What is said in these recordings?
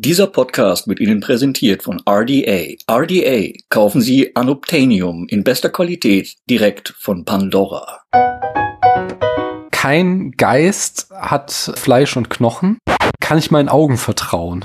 Dieser Podcast wird Ihnen präsentiert von RDA. RDA kaufen Sie Anobtainium in bester Qualität direkt von Pandora. Kein Geist hat Fleisch und Knochen. Kann ich meinen Augen vertrauen?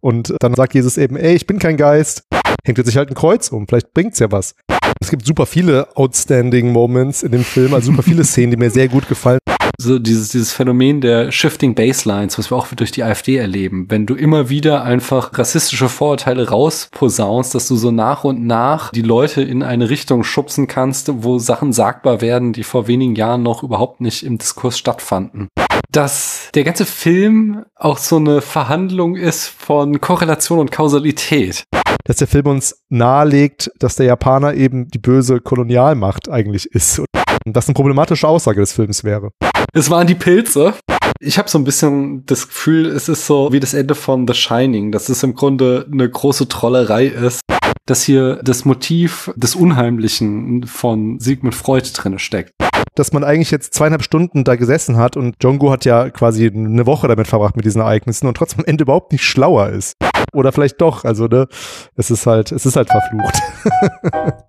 Und dann sagt Jesus eben, ey, ich bin kein Geist. Hängt jetzt sich halt ein Kreuz um, vielleicht bringt's ja was. Es gibt super viele outstanding Moments in dem Film, also super viele Szenen, die mir sehr gut gefallen so dieses, dieses Phänomen der Shifting Baselines, was wir auch durch die AfD erleben. Wenn du immer wieder einfach rassistische Vorurteile rausposaunst, dass du so nach und nach die Leute in eine Richtung schubsen kannst, wo Sachen sagbar werden, die vor wenigen Jahren noch überhaupt nicht im Diskurs stattfanden dass der ganze Film auch so eine Verhandlung ist von Korrelation und Kausalität. Dass der Film uns nahelegt, dass der Japaner eben die böse Kolonialmacht eigentlich ist. Und das eine problematische Aussage des Films wäre. Es waren die Pilze. Ich habe so ein bisschen das Gefühl, es ist so wie das Ende von The Shining, dass es im Grunde eine große Trollerei ist, dass hier das Motiv des Unheimlichen von Sigmund Freud drinne steckt. Dass man eigentlich jetzt zweieinhalb Stunden da gesessen hat und Jongo hat ja quasi eine Woche damit verbracht mit diesen Ereignissen und trotzdem am Ende überhaupt nicht schlauer ist. Oder vielleicht doch, also ne, es ist halt, es ist halt verflucht.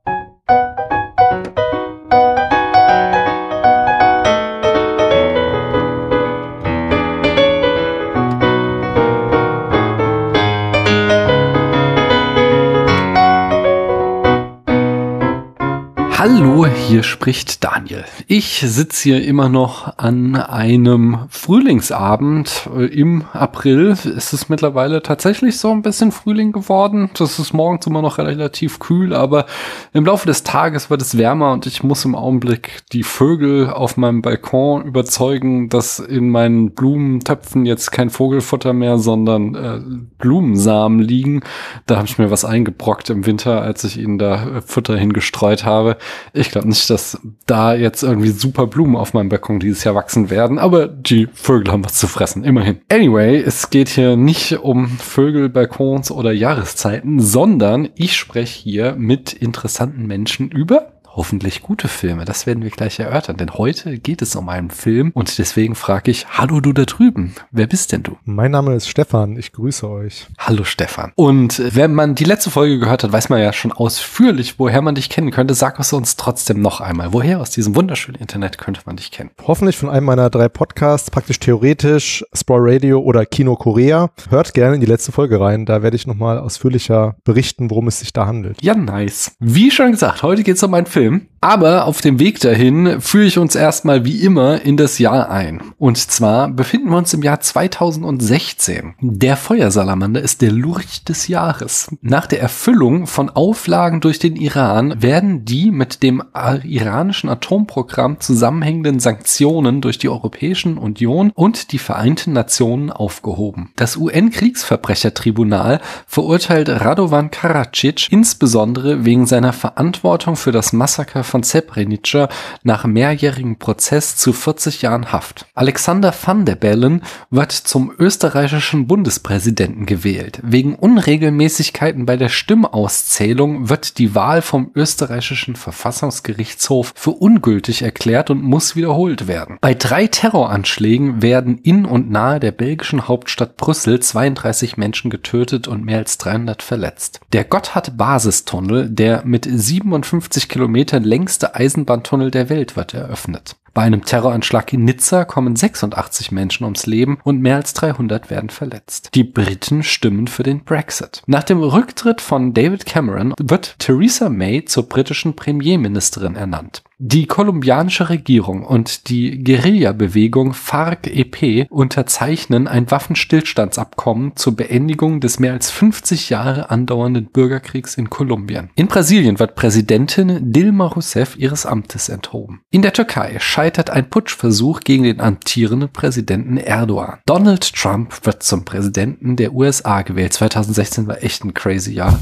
Hallo, hier spricht Daniel. Ich sitze hier immer noch an einem Frühlingsabend äh, im April. Es ist mittlerweile tatsächlich so ein bisschen Frühling geworden. Das ist morgens immer noch relativ kühl, aber im Laufe des Tages wird es wärmer und ich muss im Augenblick die Vögel auf meinem Balkon überzeugen, dass in meinen Blumentöpfen jetzt kein Vogelfutter mehr, sondern äh, Blumensamen liegen. Da habe ich mir was eingebrockt im Winter, als ich ihnen da äh, Futter hingestreut habe. Ich glaube nicht, dass da jetzt irgendwie super Blumen auf meinem Balkon dieses Jahr wachsen werden, aber die Vögel haben was zu fressen, immerhin. Anyway, es geht hier nicht um Vögel, Balkons oder Jahreszeiten, sondern ich spreche hier mit interessanten Menschen über hoffentlich gute Filme. Das werden wir gleich erörtern, denn heute geht es um einen Film und deswegen frage ich, hallo du da drüben, wer bist denn du? Mein Name ist Stefan, ich grüße euch. Hallo Stefan. Und wenn man die letzte Folge gehört hat, weiß man ja schon ausführlich, woher man dich kennen könnte. Sag es uns trotzdem noch einmal. Woher aus diesem wunderschönen Internet könnte man dich kennen? Hoffentlich von einem meiner drei Podcasts, praktisch theoretisch, Sprawl Radio oder Kino Korea. Hört gerne in die letzte Folge rein, da werde ich nochmal ausführlicher berichten, worum es sich da handelt. Ja, nice. Wie schon gesagt, heute geht es um einen Film, Film. Aber auf dem Weg dahin führe ich uns erstmal wie immer in das Jahr ein. Und zwar befinden wir uns im Jahr 2016. Der Feuersalamander ist der Lurch des Jahres. Nach der Erfüllung von Auflagen durch den Iran werden die mit dem iranischen Atomprogramm zusammenhängenden Sanktionen durch die Europäische Union und die Vereinten Nationen aufgehoben. Das UN-Kriegsverbrechertribunal verurteilt Radovan Karadzic insbesondere wegen seiner Verantwortung für das Massaker von Srebrenica nach mehrjährigem Prozess zu 40 Jahren Haft. Alexander van der Bellen wird zum österreichischen Bundespräsidenten gewählt. Wegen Unregelmäßigkeiten bei der Stimmauszählung wird die Wahl vom österreichischen Verfassungsgerichtshof für ungültig erklärt und muss wiederholt werden. Bei drei Terroranschlägen werden in und nahe der belgischen Hauptstadt Brüssel 32 Menschen getötet und mehr als 300 verletzt. Der Gotthard-Basistunnel, der mit 57 Kilometern Kilometer längste Eisenbahntunnel der Welt wird eröffnet. Bei einem Terroranschlag in Nizza kommen 86 Menschen ums Leben und mehr als 300 werden verletzt. Die Briten stimmen für den Brexit. Nach dem Rücktritt von David Cameron wird Theresa May zur britischen Premierministerin ernannt. Die kolumbianische Regierung und die Guerilla-Bewegung FARC-EP unterzeichnen ein Waffenstillstandsabkommen zur Beendigung des mehr als 50 Jahre andauernden Bürgerkriegs in Kolumbien. In Brasilien wird Präsidentin Dilma Rousseff ihres Amtes enthoben. In der Türkei scheitert ein Putschversuch gegen den amtierenden Präsidenten Erdogan. Donald Trump wird zum Präsidenten der USA gewählt. 2016 war echt ein crazy Jahr.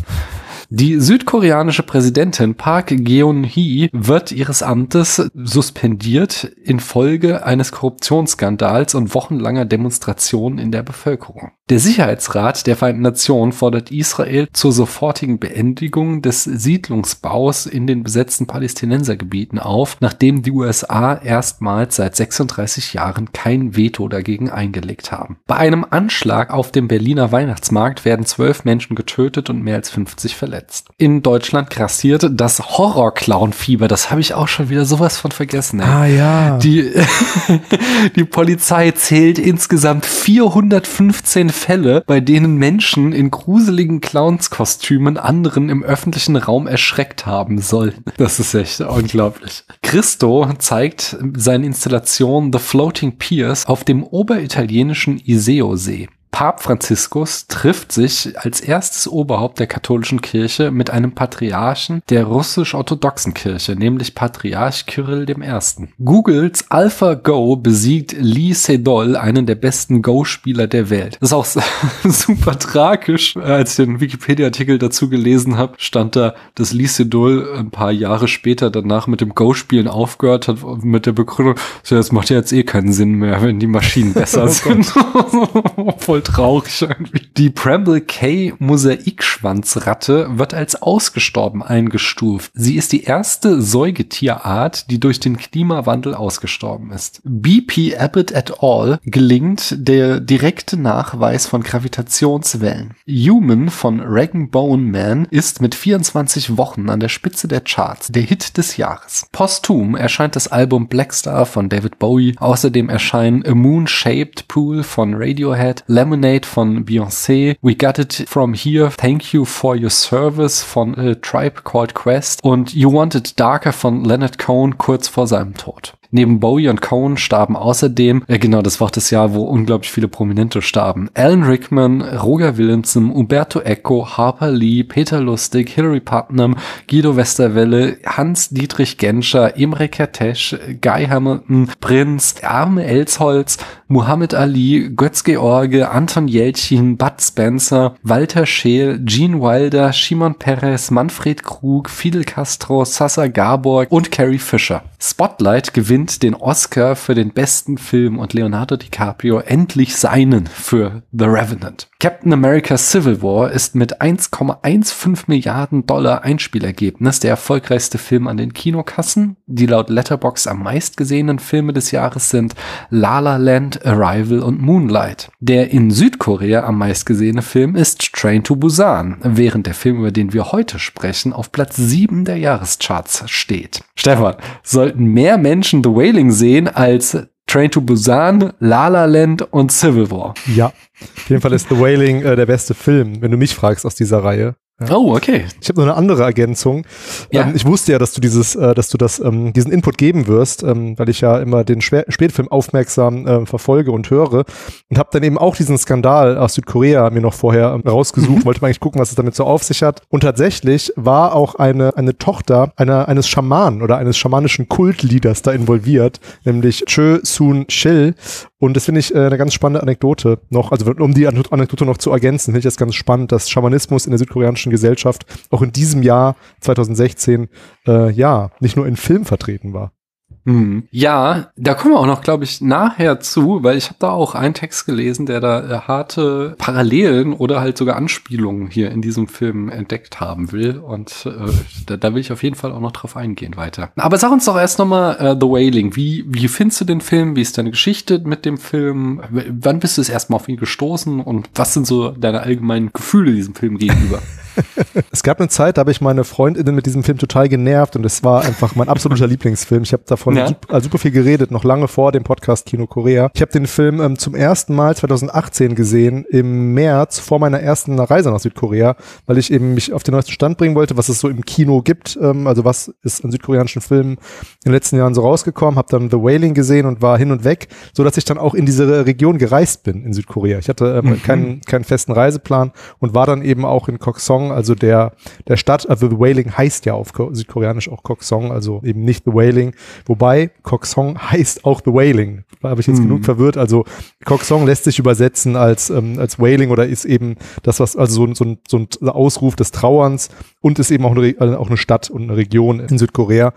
Die südkoreanische Präsidentin Park Geun-hye wird ihres Amtes suspendiert infolge eines Korruptionsskandals und wochenlanger Demonstrationen in der Bevölkerung. Der Sicherheitsrat der Vereinten Nationen fordert Israel zur sofortigen Beendigung des Siedlungsbaus in den besetzten Palästinensergebieten auf, nachdem die USA erstmals seit 36 Jahren kein Veto dagegen eingelegt haben. Bei einem Anschlag auf dem Berliner Weihnachtsmarkt werden zwölf Menschen getötet und mehr als 50 verletzt. In Deutschland grassiert das Horror-Clown-Fieber. Das habe ich auch schon wieder sowas von vergessen. Ey. Ah ja. Die, die Polizei zählt insgesamt 415 Fälle, bei denen Menschen in gruseligen Clownskostümen anderen im öffentlichen Raum erschreckt haben sollen. Das ist echt unglaublich. Christo zeigt seine Installation The Floating Piers auf dem oberitalienischen Iseo-See. Papst Franziskus trifft sich als erstes Oberhaupt der katholischen Kirche mit einem Patriarchen der russisch-orthodoxen Kirche, nämlich Patriarch Kyrill I. Googles AlphaGo besiegt Lee Sedol, einen der besten Go-Spieler der Welt. Das ist auch super tragisch. Als ich den Wikipedia-Artikel dazu gelesen habe, stand da, dass Lee Sedol ein paar Jahre später danach mit dem Go-Spielen aufgehört hat, mit der Begründung, so, das macht ja jetzt eh keinen Sinn mehr, wenn die Maschinen besser sind. Voll traurig irgendwie. Die Bramble K Mosaikschwanzratte wird als ausgestorben eingestuft. Sie ist die erste Säugetierart, die durch den Klimawandel ausgestorben ist. BP Abbott et al. gelingt der direkte Nachweis von Gravitationswellen. Human von Rag Bone Man ist mit 24 Wochen an der Spitze der Charts, der Hit des Jahres. Posthum erscheint das Album Blackstar von David Bowie. Außerdem erscheinen A Moon Shaped Pool von Radiohead, Lemonade von Beyoncé, We Got It From Here, Thank You For Your Service von A Tribe Called Quest und You Want It Darker von Leonard Cohen kurz vor seinem Tod. Neben Bowie und Cohen starben außerdem, äh, genau, das war das Jahr, wo unglaublich viele Prominente starben. Alan Rickman, Roger Williamson, Umberto Eco, Harper Lee, Peter Lustig, Hilary Putnam, Guido Westerwelle, Hans-Dietrich Genscher, Imre Kertész, Guy Hamilton, Prinz, Arme Elsholz, Muhammad Ali, Götz George, Anton Jelchin, Bud Spencer, Walter Scheel, Gene Wilder, Shimon Peres, Manfred Krug, Fidel Castro, Sasa Gabor und Carrie Fisher. Spotlight gewinnt den Oscar für den besten Film und Leonardo DiCaprio endlich seinen für The Revenant. Captain America Civil War ist mit 1,15 Milliarden Dollar Einspielergebnis der erfolgreichste Film an den Kinokassen. Die laut Letterbox am meistgesehenen Filme des Jahres sind La La Land, Arrival und Moonlight. Der in Südkorea am meistgesehene Film ist Train to Busan, während der Film, über den wir heute sprechen, auf Platz 7 der Jahrescharts steht. Stefan, sollten mehr Menschen The Wailing sehen als Train to Busan, La La Land und Civil War. Ja, auf jeden Fall ist The Wailing äh, der beste Film, wenn du mich fragst aus dieser Reihe. Ja. Oh, okay. Ich habe noch eine andere Ergänzung. Ja. Ähm, ich wusste ja, dass du dieses, äh, dass du das, ähm, diesen Input geben wirst, ähm, weil ich ja immer den Schwer Spätfilm aufmerksam äh, verfolge und höre und habe dann eben auch diesen Skandal aus Südkorea mir noch vorher ähm, rausgesucht, Mhm. wollte mal eigentlich gucken, was es damit so auf sich hat. Und tatsächlich war auch eine eine Tochter einer eines Schamanen oder eines schamanischen Kultleaders da involviert, nämlich Chö Soon Shil. Und das finde ich äh, eine ganz spannende Anekdote noch, also um die Ane- Anekdote noch zu ergänzen, finde ich das ganz spannend, dass Schamanismus in der südkoreanischen Gesellschaft auch in diesem Jahr 2016 äh, ja nicht nur in Film vertreten war. Hm. Ja, da kommen wir auch noch, glaube ich, nachher zu, weil ich habe da auch einen Text gelesen, der da äh, harte Parallelen oder halt sogar Anspielungen hier in diesem Film entdeckt haben will. Und äh, da, da will ich auf jeden Fall auch noch drauf eingehen weiter. Aber sag uns doch erst nochmal äh, The Wailing. Wie, wie findest du den Film? Wie ist deine Geschichte mit dem Film? W wann bist du das erste Mal auf ihn gestoßen? Und was sind so deine allgemeinen Gefühle diesem Film gegenüber? Es gab eine Zeit, da habe ich meine Freundinnen mit diesem Film total genervt und es war einfach mein absoluter Lieblingsfilm. Ich habe davon Ja. sup äh, super viel geredet, noch lange vor dem Podcast Kino Korea. Ich habe den Film ähm, zum ersten Mal 2018 gesehen, im März, vor meiner ersten Reise nach Südkorea, weil ich eben mich auf den neuesten Stand bringen wollte, was es so im Kino gibt, ähm, also was ist an südkoreanischen Filmen in den letzten Jahren so rausgekommen, habe dann The Wailing gesehen und war hin und weg, so dass ich dann auch in diese Region gereist bin in Südkorea. Ich hatte ähm, keinen, keinen festen Reiseplan und war dann eben auch in Koksong, also also der, der Stadt, also The Wailing heißt ja auf Ko Südkoreanisch auch Koksong, also eben nicht The Wailing. Wobei Koksong heißt auch The Wailing. Da habe ich jetzt Hm. genug verwirrt. Also Koksong lässt sich übersetzen als, ähm, als Wailing oder ist eben das, was, also so, ein- so, ein, so ein Ausruf des Trauerns und ist eben auch eine, äh, auch eine Stadt und eine Region in Südkorea.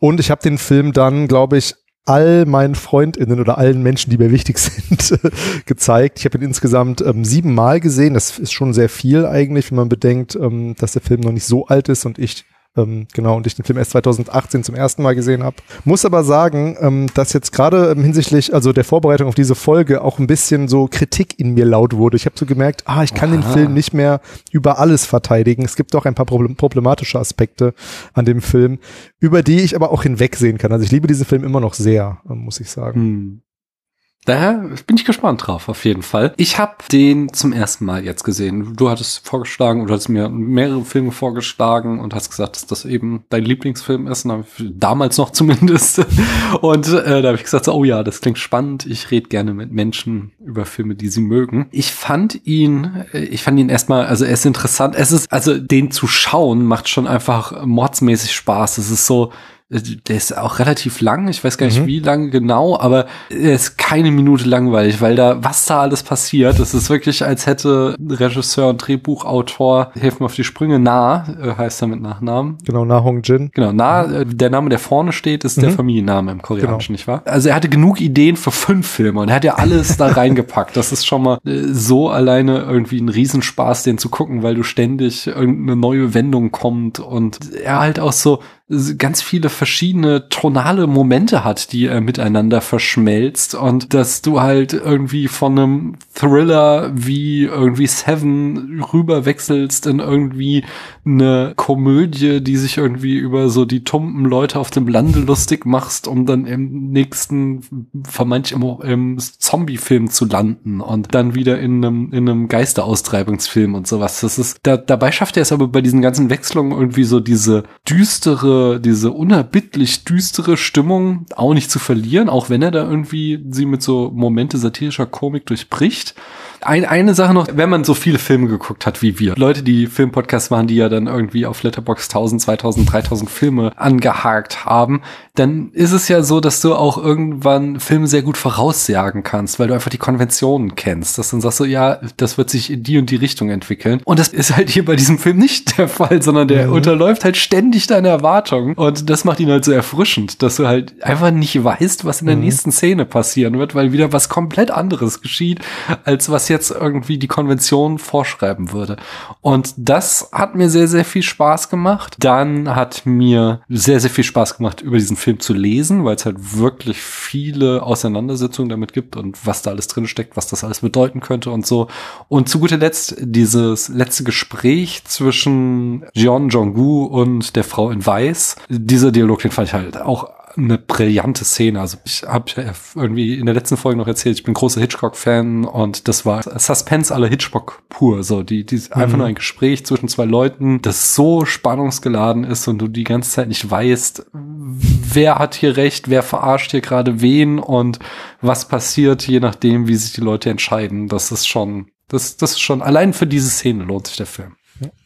Und ich habe den Film dann, glaube ich, all meinen FreundInnen oder allen Menschen, die mir wichtig sind, gezeigt. Ich habe ihn insgesamt ähm, siebenmal gesehen. Das ist schon sehr viel eigentlich, wenn man bedenkt, ähm, dass der Film noch nicht so alt ist und ich ähm, genau, und ich den Film erst 2018 zum ersten Mal gesehen habe. Muss aber sagen, ähm, dass jetzt gerade ähm, hinsichtlich also der Vorbereitung auf diese Folge auch ein bisschen so Kritik in mir laut wurde. Ich habe so gemerkt, ah, ich kann den Aha. Film nicht mehr über alles verteidigen. Es gibt doch ein paar problem problematische Aspekte an dem Film, über die ich aber auch hinwegsehen kann. Also ich liebe diesen Film immer noch sehr, ähm, muss ich sagen. Hm. Daher bin ich gespannt drauf, auf jeden Fall. Ich habe den zum ersten Mal jetzt gesehen. Du hattest vorgeschlagen oder hast mir mehrere Filme vorgeschlagen und hast gesagt, dass das eben dein Lieblingsfilm ist. Damals noch zumindest. Und äh, da habe ich gesagt, oh ja, das klingt spannend. Ich rede gerne mit Menschen über Filme, die sie mögen. Ich fand ihn, äh, ich fand ihn erstmal, also er ist interessant. Es ist, also den zu schauen macht schon einfach mordsmäßig Spaß. Es ist so, der ist auch relativ lang, ich weiß gar nicht Mhm. wie lang genau, aber er ist keine Minute langweilig, weil da, was da alles passiert, es ist wirklich, als hätte Regisseur und Drehbuchautor, helfen mir auf die Sprünge, nah, äh, heißt er mit Nachnamen. Genau, Na Hong Jin. Genau, Na, äh, der Name, der vorne steht, ist der Mhm. Familienname im Koreanischen, nicht wahr? Also er hatte genug Ideen für fünf Filme und er hat ja alles da reingepackt. Das ist schon mal äh, so alleine irgendwie ein Riesenspaß, den zu gucken, weil du ständig irgendeine neue Wendung kommt und er halt auch so ganz viele verschiedene tonale Momente hat, die er miteinander verschmelzt und dass du halt irgendwie von einem Thriller wie irgendwie Seven rüberwechselst in irgendwie eine Komödie, die sich irgendwie über so die tumpen Leute auf dem Lande lustig machst, um dann im nächsten vermeintlich im, im Zombie-Film zu landen und dann wieder in einem, in einem Geisteraustreibungsfilm und sowas. Das ist, da, dabei schafft er es aber bei diesen ganzen Wechslungen irgendwie so diese düstere, diese unerbittlich düstere Stimmung auch nicht zu verlieren, auch wenn er da irgendwie sie mit so Momente satirischer Komik durchbricht. Ein, eine Sache noch, wenn man so viele Filme geguckt hat wie wir, Leute, die Filmpodcasts machen, die ja dann irgendwie auf Letterboxd 1000, 2000, 3000 Filme angehakt haben, dann ist es ja so, dass du auch irgendwann Filme sehr gut voraussagen kannst, weil du einfach die Konventionen kennst, dass du dann sagst so, ja, das wird sich in die und die Richtung entwickeln. Und das ist halt hier bei diesem Film nicht der Fall, sondern der Mhm. unterläuft halt ständig deine Erwartungen. Und das macht ihn halt so erfrischend, dass du halt einfach nicht weißt, was in der Mhm. nächsten Szene passieren wird, weil wieder was komplett anderes geschieht, als was jetzt irgendwie die Konvention vorschreiben würde. Und das hat mir sehr, sehr viel Spaß gemacht. Dann hat mir sehr, sehr viel Spaß gemacht, über diesen Film zu lesen, weil es halt wirklich viele Auseinandersetzungen damit gibt und was da alles drin steckt, was das alles bedeuten könnte und so. Und zu guter Letzt dieses letzte Gespräch zwischen Jeon Jong-gu und der Frau in Weiß. Dieser Dialog, den fand ich halt auch eine brillante Szene. Also ich habe irgendwie in der letzten Folge noch erzählt, ich bin großer Hitchcock-Fan und das war Suspense aller Hitchcock pur. So, die, die einfach nur ein Gespräch zwischen zwei Leuten, das so spannungsgeladen ist und du die ganze Zeit nicht weißt, wer hat hier recht, wer verarscht hier gerade wen und was passiert, je nachdem, wie sich die Leute entscheiden. Das ist schon, das, das ist schon, allein für diese Szene lohnt sich der Film.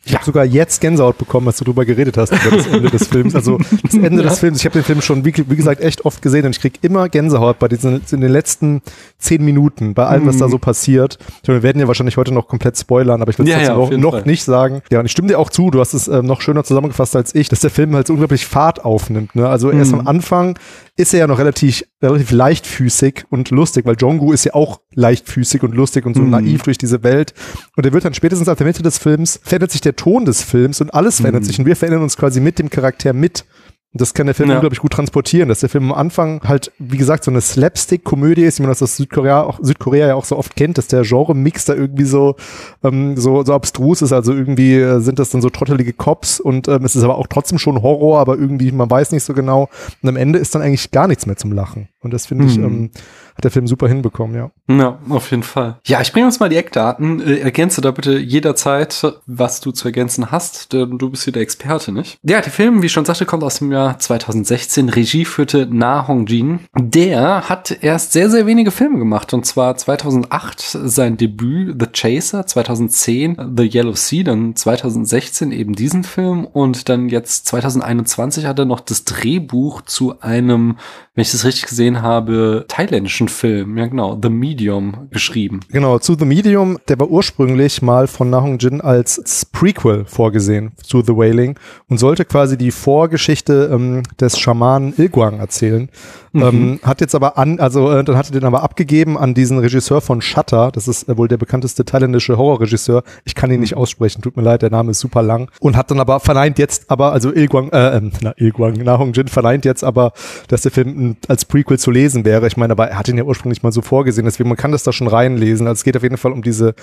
Ich habe sogar jetzt Gänsehaut bekommen, als du drüber geredet hast, über das Ende des Films. Also das Ende Ja. des Films. Ich habe den Film schon, wie, wie gesagt, echt oft gesehen und ich krieg immer Gänsehaut bei diesen in den letzten zehn Minuten, bei allem, was Mhm. da so passiert. Meine, Wir werden ja wahrscheinlich heute noch komplett spoilern, aber ich will es Ja, ja, noch, noch nicht sagen. Ja, und ich stimme dir auch zu, du hast es ähm, noch schöner zusammengefasst als ich, dass der Film halt so unglaublich Fahrt aufnimmt. Ne? Also erst Mhm. am Anfang ist er ja noch relativ, relativ leichtfüßig und lustig, weil Jongu ist ja auch leichtfüßig und lustig und so Mhm. naiv durch diese Welt. Und er wird dann spätestens ab der Mitte des Films, verändert sich der Ton des Films und alles verändert Mhm. sich und wir verändern uns quasi mit dem Charakter mit. Und das kann der Film Ja. unglaublich gut transportieren, dass der Film am Anfang halt, wie gesagt, so eine Slapstick-Komödie ist, wie man das aus Südkorea, auch, Südkorea ja auch so oft kennt, dass der Genre-Mix da irgendwie so, ähm, so, so abstrus ist. Also irgendwie äh, sind das dann so trottelige Cops und ähm, es ist aber auch trotzdem schon Horror, aber irgendwie, man weiß nicht so genau. Und am Ende ist dann eigentlich gar nichts mehr zum Lachen. Und das finde ich, Mhm. ähm, hat der Film super hinbekommen, ja. Ja, auf jeden Fall. Ja, ich bringe uns mal die Eckdaten. Äh, ergänze da bitte jederzeit, was du zu ergänzen hast, denn du bist hier der Experte, nicht? Ja, der Film, wie ich schon sagte, kommt aus dem Jahr 2016. Regie führte Na Hongjin. Der hat erst sehr, sehr wenige Filme gemacht und zwar 2008 sein Debüt The Chaser, 2010 The Yellow Sea, dann 2016 eben diesen Film und dann jetzt 2021 hat er noch das Drehbuch zu einem, wenn ich das richtig gesehen habe, thailändischen Film, ja genau, The Medium geschrieben. Genau, zu The Medium, der war ursprünglich mal von Na Hong Jin als Prequel vorgesehen zu The Wailing und sollte quasi die Vorgeschichte ähm, des Schamanen Ilguang erzählen. Mhm. Ähm, hat jetzt aber an, also äh, dann hat er den aber abgegeben an diesen Regisseur von Shutter, das ist äh, wohl der bekannteste thailändische Horrorregisseur. Ich kann ihn nicht mhm. aussprechen, tut mir leid, der Name ist super lang. Und hat dann aber verneint jetzt aber, also Ilguang, äh, ähm, na, Ilguang, Na Hong Jin verneint jetzt aber, dass der Film als Prequel zu lesen wäre. Ich meine, aber er hat ihn ja ursprünglich mal so vorgesehen, deswegen man kann das da schon reinlesen. Also es geht auf jeden Fall um diese,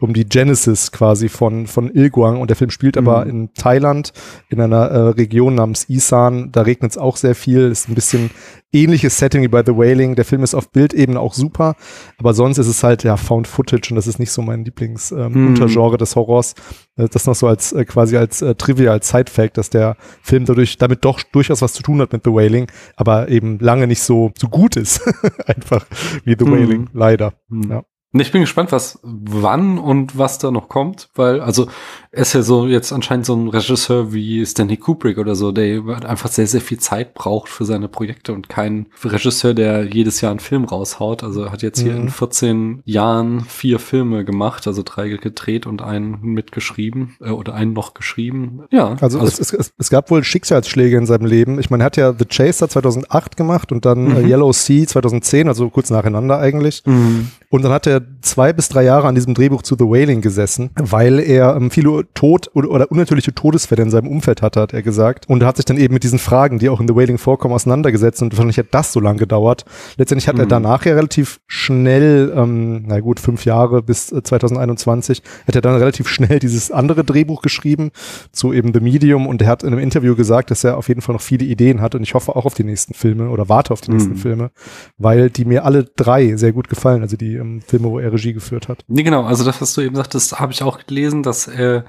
um die Genesis quasi von, von Ilguang und der Film spielt aber mhm. in Thailand, in einer äh, Region namens Isan. Da regnet es auch sehr viel, ist ein bisschen ähnliches Setting wie bei The Wailing. Der Film ist auf Bildebene auch super, aber sonst ist es halt ja Found Footage und das ist nicht so mein Lieblings-Untergenre ähm, mm. des Horrors. Äh, das noch so als äh, quasi als äh, Trivia, als Side-Fact, dass der Film dadurch damit doch durchaus was zu tun hat mit The Wailing, aber eben lange nicht so so gut ist, einfach wie The mm. Wailing, leider. Mm. Ja. Ich bin gespannt, was wann und was da noch kommt, weil also er ist ja so jetzt anscheinend so ein Regisseur wie Stanley Kubrick oder so, der einfach sehr, sehr viel Zeit braucht für seine Projekte und kein Regisseur, der jedes Jahr einen Film raushaut. Also er hat jetzt hier mhm. in 14 Jahren vier Filme gemacht, also drei gedreht und einen mitgeschrieben äh, oder einen noch geschrieben. Ja. Also, also es, es, es, gab wohl Schicksalsschläge in seinem Leben. Ich meine, er hat ja The Chaser 2008 gemacht und dann äh, mhm. Yellow Sea 2010, also kurz nacheinander eigentlich. Mhm. Und dann hat er zwei bis drei Jahre an diesem Drehbuch zu The Wailing gesessen, weil er ähm, viele Tod oder, unnatürliche Todesfälle in seinem Umfeld hatte, hat er gesagt. Und hat sich dann eben mit diesen Fragen, die auch in The Wailing vorkommen, auseinandergesetzt. Und wahrscheinlich hat das so lange gedauert. Letztendlich hat mhm. er danach ja relativ schnell, ähm, na gut, fünf Jahre bis äh, 2021, hat er dann relativ schnell dieses andere Drehbuch geschrieben zu eben The Medium. Und er hat in einem Interview gesagt, dass er auf jeden Fall noch viele Ideen hat. Und ich hoffe auch auf die nächsten Filme oder warte auf die nächsten mhm. Filme, weil die mir alle drei sehr gut gefallen. Also die ähm, Filme, wo er Regie geführt hat. Nee, genau. Also das, was du eben sagtest, habe ich auch gelesen, dass er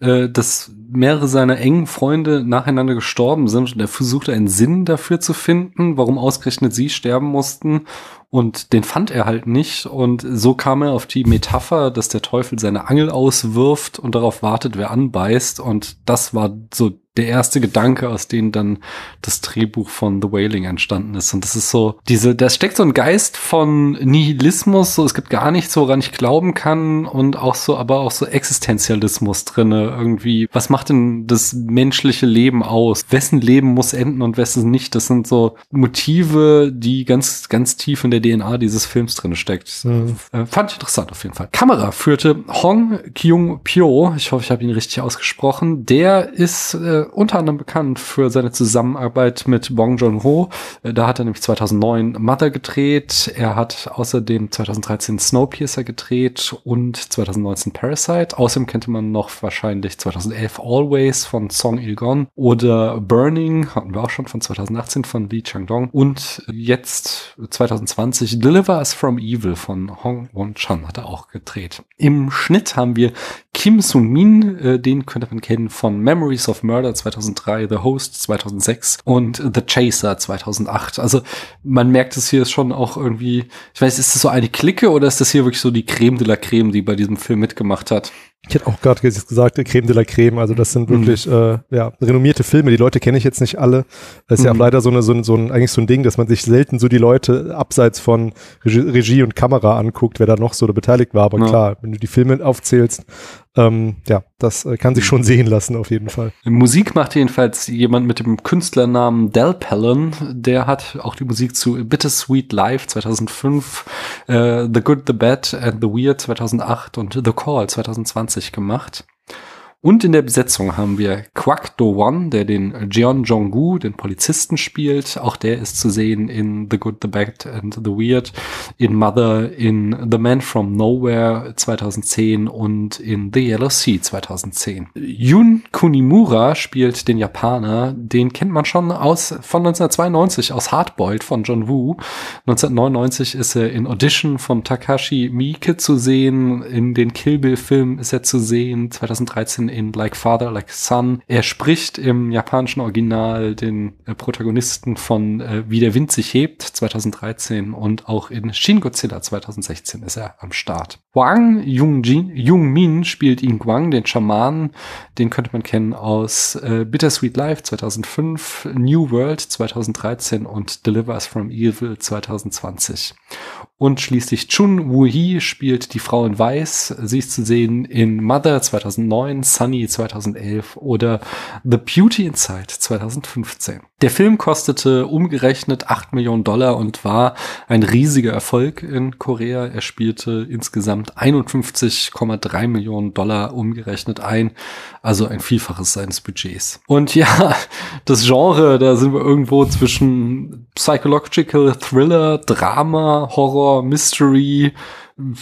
äh, dass mehrere seiner engen Freunde nacheinander gestorben sind und er versuchte einen Sinn dafür zu finden, warum ausgerechnet sie sterben mussten und den fand er halt nicht und so kam er auf die Metapher, dass der Teufel seine Angel auswirft und darauf wartet, wer anbeißt und das war so der erste Gedanke, aus dem dann das Drehbuch von The Wailing entstanden ist. Und das ist so, diese, da steckt so ein Geist von Nihilismus, so es gibt gar nichts, woran ich glauben kann und auch so, aber auch so Existenzialismus drinne irgendwie. Was macht denn das menschliche Leben aus? Wessen Leben muss enden und wessen nicht? Das sind so Motive, die ganz, ganz tief in der DNA dieses Films drinne steckt. Mhm. Fand ich interessant auf jeden Fall. Kamera führte Hong Kyung Pyo. Ich hoffe, ich habe ihn richtig ausgesprochen. Der ist äh, unter anderem bekannt für seine Zusammenarbeit mit Bong Joon-ho. Äh, da hat er nämlich 2009 Mother gedreht. Er hat außerdem 2013 Snowpiercer gedreht und 2019 Parasite. Außerdem kennt man noch wahrscheinlich 2011 Always von Song Il-gon oder Burning, hatten wir auch schon von 2018 von Lee Chang-dong und jetzt 2020 Deliver Us From Evil von Hong Won-chan hat er auch gedreht. Im Schnitt haben wir Kim Sun-min, äh, den könnte man kennen von Memories of Murder 2003, The Host 2006 und The Chaser 2008. Also man merkt es hier schon auch irgendwie, ich weiß, ist das so eine Clique oder ist das hier wirklich so die Creme de la Creme, die bei diesem Film mitgemacht hat? Ich hätte auch gerade gesagt, Creme de la Creme. Also das sind wirklich mhm. äh, ja, renommierte Filme. Die Leute kenne ich jetzt nicht alle. Das ist mhm. ja auch leider so, eine, so, ein, so ein, eigentlich so ein Ding, dass man sich selten so die Leute abseits von Regie, Regie und Kamera anguckt, wer da noch so beteiligt war. Aber ja. klar, wenn du die Filme aufzählst, ähm, ja, das äh, kann sich schon sehen lassen auf jeden Fall. Musik macht jedenfalls jemand mit dem Künstlernamen Del Pellon. Der hat auch die Musik zu Bittersweet Life 2005, äh, The Good, The Bad and The Weird 2008 und The Call 2020 gemacht. Und in der Besetzung haben wir Kwak Do Won, der den Jeon Jong-gu, den Polizisten spielt. Auch der ist zu sehen in The Good, The Bad and The Weird, in Mother, in The Man From Nowhere 2010 und in The Yellow Sea 2010. Yun Kunimura spielt den Japaner. Den kennt man schon aus, von 1992 aus Hardboiled von John Woo. 1999 ist er in Audition von Takashi Miike zu sehen. In den Kill Bill Filmen ist er zu sehen. 2013 in Like Father, Like Son. Er spricht im japanischen Original den äh, Protagonisten von äh, Wie der Wind sich hebt 2013 und auch in Shin Godzilla 2016 ist er am Start. Wang Jung-Min spielt ihn Guang, den Schamanen. Den könnte man kennen aus äh, Bittersweet Life 2005, New World 2013 und Deliver Us from Evil 2020. Und schließlich Chun Woo-hee spielt die Frau in Weiß. Sie ist zu sehen in Mother 2009, Sunny 2011 oder The Beauty Inside 2015. Der Film kostete umgerechnet 8 Millionen Dollar und war ein riesiger Erfolg in Korea. Er spielte insgesamt 51,3 Millionen Dollar umgerechnet ein, also ein Vielfaches seines Budgets. Und ja, das Genre, da sind wir irgendwo zwischen Psychological Thriller, Drama, Horror, Mystery,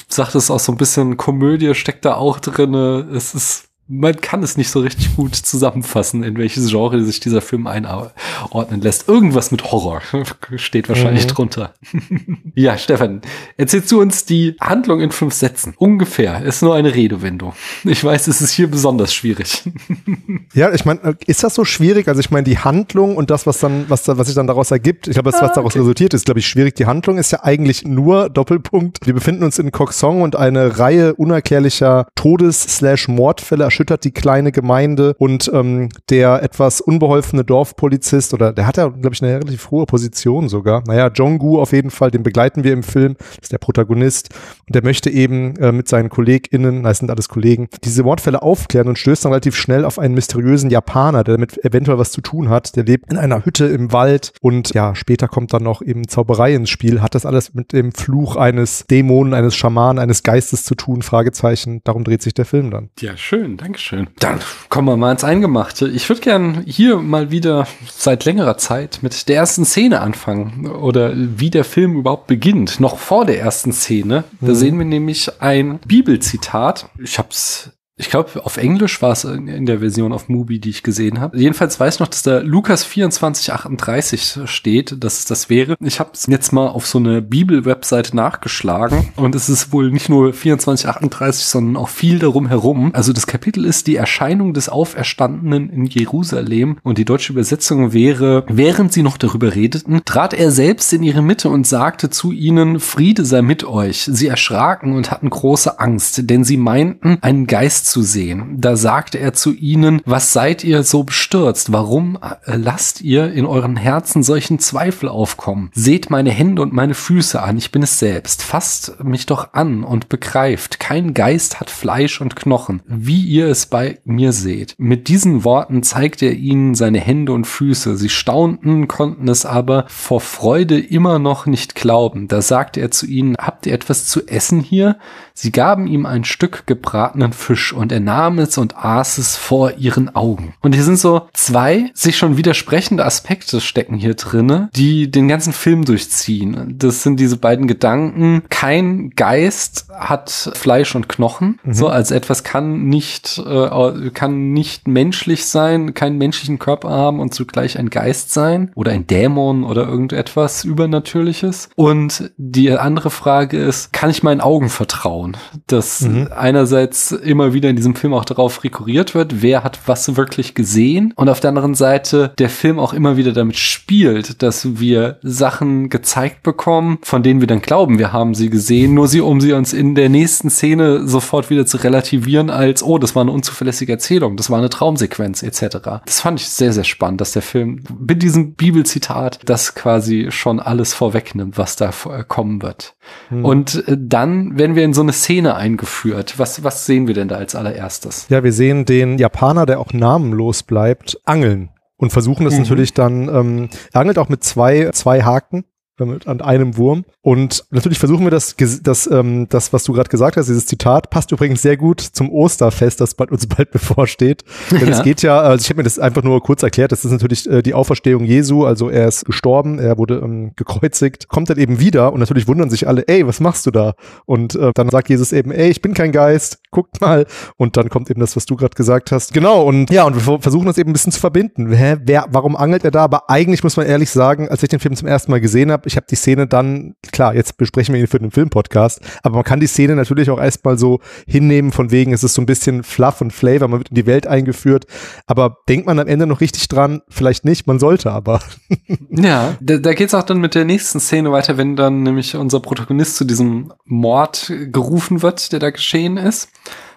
sagt es auch so ein bisschen Komödie steckt da auch drinne. Es ist man kann es nicht so richtig gut zusammenfassen, in welches Genre sich dieser Film einordnen lässt. Irgendwas mit Horror steht wahrscheinlich mhm. drunter. ja, Stefan, erzählst du uns die Handlung in fünf Sätzen. Ungefähr. Ist nur eine Redewendung. Ich weiß, es ist hier besonders schwierig. ja, ich meine, ist das so schwierig? Also ich meine, die Handlung und das, was dann, was, da, was sich dann daraus ergibt, ich glaube, das, was ah, daraus resultiert, ist, glaube ich, schwierig. Die Handlung ist ja eigentlich nur Doppelpunkt. Wir befinden uns in Koksong und eine Reihe unerklärlicher Todes-Mordfälle erschüttert die kleine Gemeinde und ähm, der etwas unbeholfene Dorfpolizist oder der hat ja, glaube ich, eine relativ hohe Position sogar. Naja, Jong-gu auf jeden Fall, den begleiten wir im Film, ist der Protagonist und der möchte eben äh, mit seinen KollegInnen, das sind alles Kollegen, diese Mordfälle aufklären und stößt dann relativ schnell auf einen mysteriösen Japaner, der damit eventuell was zu tun hat. Der lebt in einer Hütte im Wald und ja, später kommt dann noch eben Zauberei ins Spiel. Hat das alles mit dem Fluch eines Dämonen, eines Schamanen, eines Geistes zu tun? Fragezeichen. Darum dreht sich der Film dann. Ja, schön. Dankeschön. Dann kommen wir mal ins Eingemachte. Ich würde gern hier mal wieder seit längerer Zeit mit der ersten Szene anfangen oder wie der Film überhaupt beginnt. Noch vor der ersten Szene. Da mhm. sehen wir nämlich ein Bibelzitat. Ich habe es ich glaube, auf Englisch war es in der Version auf Mubi, die ich gesehen habe. Jedenfalls weiß ich noch, dass da Lukas 2438 steht, dass es das wäre. Ich habe es jetzt mal auf so eine Bibel-Webseite nachgeschlagen und es ist wohl nicht nur 2438, sondern auch viel darum herum. Also das Kapitel ist die Erscheinung des Auferstandenen in Jerusalem und die deutsche Übersetzung wäre, während sie noch darüber redeten, trat er selbst in ihre Mitte und sagte zu ihnen, Friede sei mit euch. Sie erschraken und hatten große Angst, denn sie meinten, einen Geist zu sehen. Da sagte er zu ihnen, was seid ihr so bestürzt? Warum äh, lasst ihr in euren Herzen solchen Zweifel aufkommen? Seht meine Hände und meine Füße an, ich bin es selbst. Fasst mich doch an und begreift, kein Geist hat Fleisch und Knochen, wie ihr es bei mir seht. Mit diesen Worten zeigte er ihnen seine Hände und Füße. Sie staunten, konnten es aber vor Freude immer noch nicht glauben. Da sagte er zu ihnen, habt ihr etwas zu essen hier? Sie gaben ihm ein Stück gebratenen Fisch und er nahm es und aß es vor ihren Augen. Und hier sind so zwei sich schon widersprechende Aspekte stecken hier drinne, die den ganzen Film durchziehen. Das sind diese beiden Gedanken. Kein Geist hat Fleisch und Knochen. Mhm. So als etwas kann nicht, äh, kann nicht menschlich sein, keinen menschlichen Körper haben und zugleich ein Geist sein oder ein Dämon oder irgendetwas Übernatürliches. Und die andere Frage ist, kann ich meinen Augen vertrauen? Vertrauen, dass mhm. einerseits immer wieder in diesem Film auch darauf rekurriert wird, wer hat was wirklich gesehen und auf der anderen Seite der Film auch immer wieder damit spielt, dass wir Sachen gezeigt bekommen, von denen wir dann glauben, wir haben sie gesehen, nur sie, um sie uns in der nächsten Szene sofort wieder zu relativieren als, oh, das war eine unzuverlässige Erzählung, das war eine Traumsequenz etc. Das fand ich sehr, sehr spannend, dass der Film mit diesem Bibelzitat das quasi schon alles vorwegnimmt, was da kommen wird. Mhm. Und äh, dann, wenn wir in so eine Szene eingeführt. Was, was sehen wir denn da als allererstes? Ja, wir sehen den Japaner, der auch namenlos bleibt, angeln und versuchen das mhm. natürlich dann, ähm, er angelt auch mit zwei, zwei Haken an einem Wurm. Und natürlich versuchen wir das, das, ähm, das was du gerade gesagt hast, dieses Zitat, passt übrigens sehr gut zum Osterfest, das bald, uns bald bevorsteht. Denn ja. es geht ja, also ich habe mir das einfach nur kurz erklärt, das ist natürlich äh, die Auferstehung Jesu, also er ist gestorben, er wurde ähm, gekreuzigt, kommt dann eben wieder und natürlich wundern sich alle, ey, was machst du da? Und äh, dann sagt Jesus eben, ey, ich bin kein Geist, guckt mal. Und dann kommt eben das, was du gerade gesagt hast. Genau, und ja, und wir versuchen das eben ein bisschen zu verbinden. Hä, wer, warum angelt er da? Aber eigentlich muss man ehrlich sagen, als ich den Film zum ersten Mal gesehen habe, ich habe die Szene dann, klar, jetzt besprechen wir ihn für den Filmpodcast, aber man kann die Szene natürlich auch erstmal so hinnehmen, von wegen, es ist so ein bisschen Fluff und Flavor, man wird in die Welt eingeführt, aber denkt man am Ende noch richtig dran? Vielleicht nicht, man sollte aber. ja, da, da geht es auch dann mit der nächsten Szene weiter, wenn dann nämlich unser Protagonist zu diesem Mord gerufen wird, der da geschehen ist.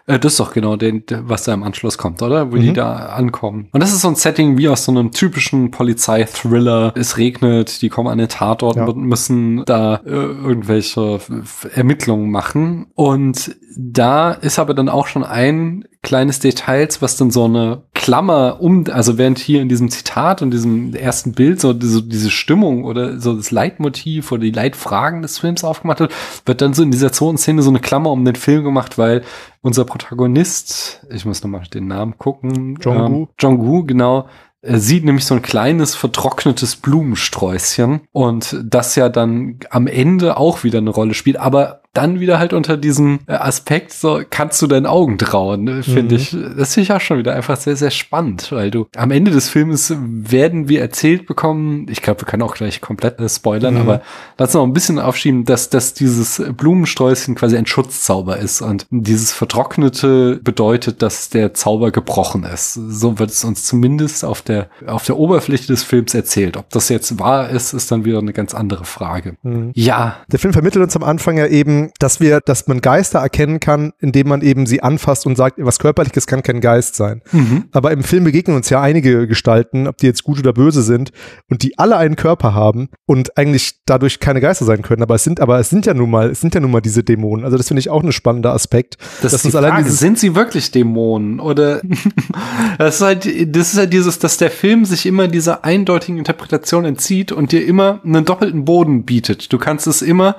Äh, das ist doch genau den, was da im Anschluss kommt, oder? Wo mhm. die da ankommen. Und das ist so ein Setting wie aus so einem typischen Polizeithriller. Es regnet, die kommen an den Tatort ja. und müssen da äh, irgendwelche Ermittlungen machen. Und da ist aber dann auch schon ein kleines Details, was dann so eine Klammer um, also während hier in diesem Zitat und diesem ersten Bild so diese, diese Stimmung oder so das Leitmotiv oder die Leitfragen des Films aufgemacht wird, wird dann so in dieser Zonenszene so eine Klammer um den Film gemacht, weil unser Protagonist, ich muss nochmal den Namen gucken, Jong-Gu, ähm, Jong-Gu, genau, er sieht nämlich so ein kleines vertrocknetes Blumensträußchen und das ja dann am Ende auch wieder eine Rolle spielt, aber dann wieder halt unter diesem äh, Aspekt, so kannst du deinen Augen trauen, ne, finde mhm. ich. Das finde ich auch schon wieder einfach sehr, sehr spannend, weil du am Ende des Films werden wir erzählt bekommen, ich glaube, wir können auch gleich komplett äh, spoilern, mhm. aber lass noch ein bisschen aufschieben, dass, dass dieses Blumensträußchen quasi ein Schutzzauber ist und dieses Vertrocknete bedeutet, dass der Zauber gebrochen ist. So wird es uns zumindest auf der, auf der Oberfläche des Films erzählt. Ob das jetzt wahr ist, ist dann wieder eine ganz andere Frage. Mhm. Ja. Der Film vermittelt uns am Anfang ja eben, dass wir, dass man Geister erkennen kann, indem man eben sie anfasst und sagt, was körperliches kann kein Geist sein. Mhm. Aber im Film begegnen uns ja einige Gestalten, ob die jetzt gut oder böse sind, und die alle einen Körper haben und eigentlich dadurch keine Geister sein können. Aber es sind, aber es sind ja nun mal, es sind ja nun mal diese Dämonen. Also das finde ich auch ein spannender Aspekt. Das ist die Frage, sind sie wirklich Dämonen oder das ist halt, das ist halt dieses, dass der Film sich immer dieser eindeutigen Interpretation entzieht und dir immer einen doppelten Boden bietet. Du kannst es immer